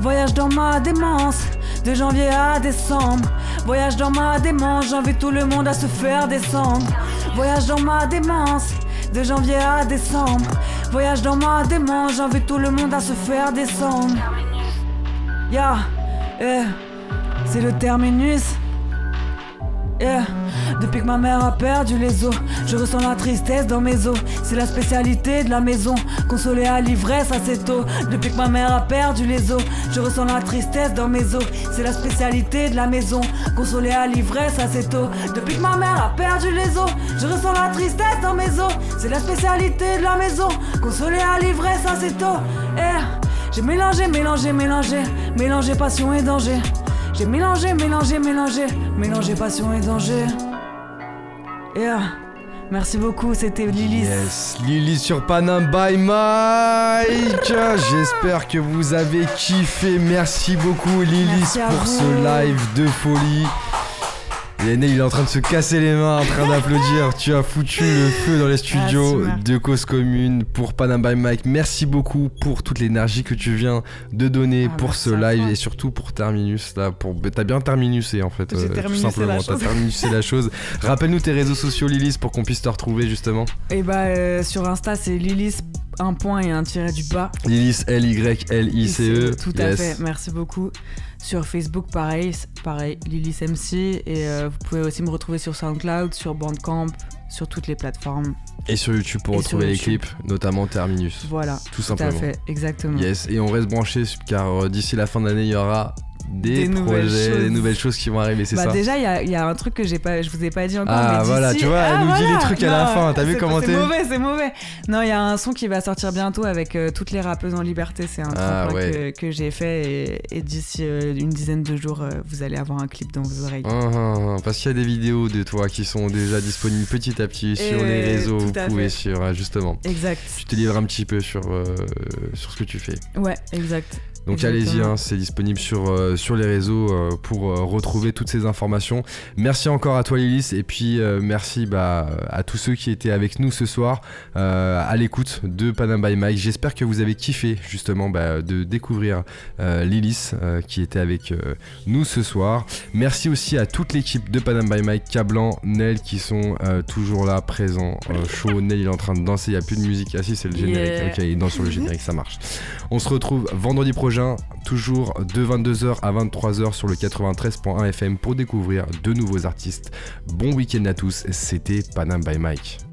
Voyage dans ma démence, de janvier à décembre. Voyage dans ma démence, j'invite tout le monde à se faire descendre. Voyage dans ma démence, de janvier à décembre. Voyage dans ma démence, j'invite tout le monde à se faire descendre. Ya, eh, c'est le terminus. Yeah. Depuis que ma mère a perdu les os, je ressens la tristesse dans mes os. C'est la spécialité de la maison, consoler à l'ivresse assez tôt. Depuis que ma mère a perdu les os, je ressens la tristesse dans mes os. C'est la spécialité de la maison, consoler à l'ivresse assez tôt. Depuis que ma mère a perdu les os, je ressens la tristesse dans mes os. C'est la spécialité de la maison, consoler à l'ivresse assez tôt. Eh, j'ai mélangé, mélangé, mélangé, mélangé passion et danger. J'ai mélangé, mélangé, mélangé, mélangé passion et danger. Yeah. Merci beaucoup, c'était Lilis. Yes, Lily sur Panam by Mike. J'espère que vous avez kiffé. Merci beaucoup Merci à pour ce live de folie. Yanné, il est en train de se casser les mains, en train d'applaudir. (laughs) Tu as foutu le feu dans les studios Marc. de Cause Commune pour Panam by Mike. Merci beaucoup pour toute l'énergie que tu viens de donner Ah, pour ce live et surtout pour Terminus. Là, pour... T'as bien terminusé en fait, J'ai tout simplement. T'as terminusé la (laughs) chose. Rappelle-nous tes réseaux sociaux, Lilis, pour qu'on puisse te retrouver justement. Et bah euh, sur Insta c'est Lilis un point et un tiret du bas. Lilis, L-Y-L-I-C-E. Tout à E. Yes. fait, merci beaucoup. Sur Facebook pareil, pareil Lilis MC et euh, vous pouvez aussi me retrouver sur SoundCloud, sur Bandcamp, sur toutes les plateformes. Et sur YouTube pour Et retrouver les clips, notamment Terminus. Voilà, Tout tout à simplement. fait, exactement. Yes, et on reste branché car euh, d'ici la fin d'année, il y aura des, Des nouvelles projets, des choses. nouvelles choses qui vont arriver, c'est Bah ça déjà il y a, il y a un truc que pas, je vous ai pas dit encore. Ah, mais voilà, tu vois, elle Ah, nous dit les trucs à la fin, t'as vu comment C'est mauvais, c'est mauvais. Non, il y a un son qui va sortir bientôt avec euh, toutes les rappeuses en liberté. C'est un Ah, ouais. que, que j'ai fait et, et d'ici euh, une dizaine de jours, euh, vous allez avoir un clip dans vos oreilles. Ah, ah, Parce qu'il y a des vidéos de toi qui sont déjà disponibles petit à petit sur Et les réseaux, vous pouvez sur justement. Exact. Tu te livres un petit peu sur, sur ce que tu fais. Ouais, exact. Donc allez-y, hein, c'est disponible sur, euh, sur les réseaux euh, pour euh, retrouver toutes ces informations. Merci encore à toi Lilis et puis merci bah, à tous ceux qui étaient avec nous ce soir à l'écoute de Panam by Mike. J'espère que vous avez kiffé justement bah, de découvrir Lilis qui était avec nous ce soir. Merci aussi à toute l'équipe de Panam by Mike, Cablan, Nel qui sont toujours là, présents, chaud. Nel il est en train de danser, il n'y a plus de musique. Ah si c'est le générique, Yeah. ok il danse sur le générique, ça marche. On se retrouve vendredi prochain, toujours de 22h à 23h sur le 93.1 FM pour découvrir de nouveaux artistes. Bon week-end à tous, c'était Panam by Mike.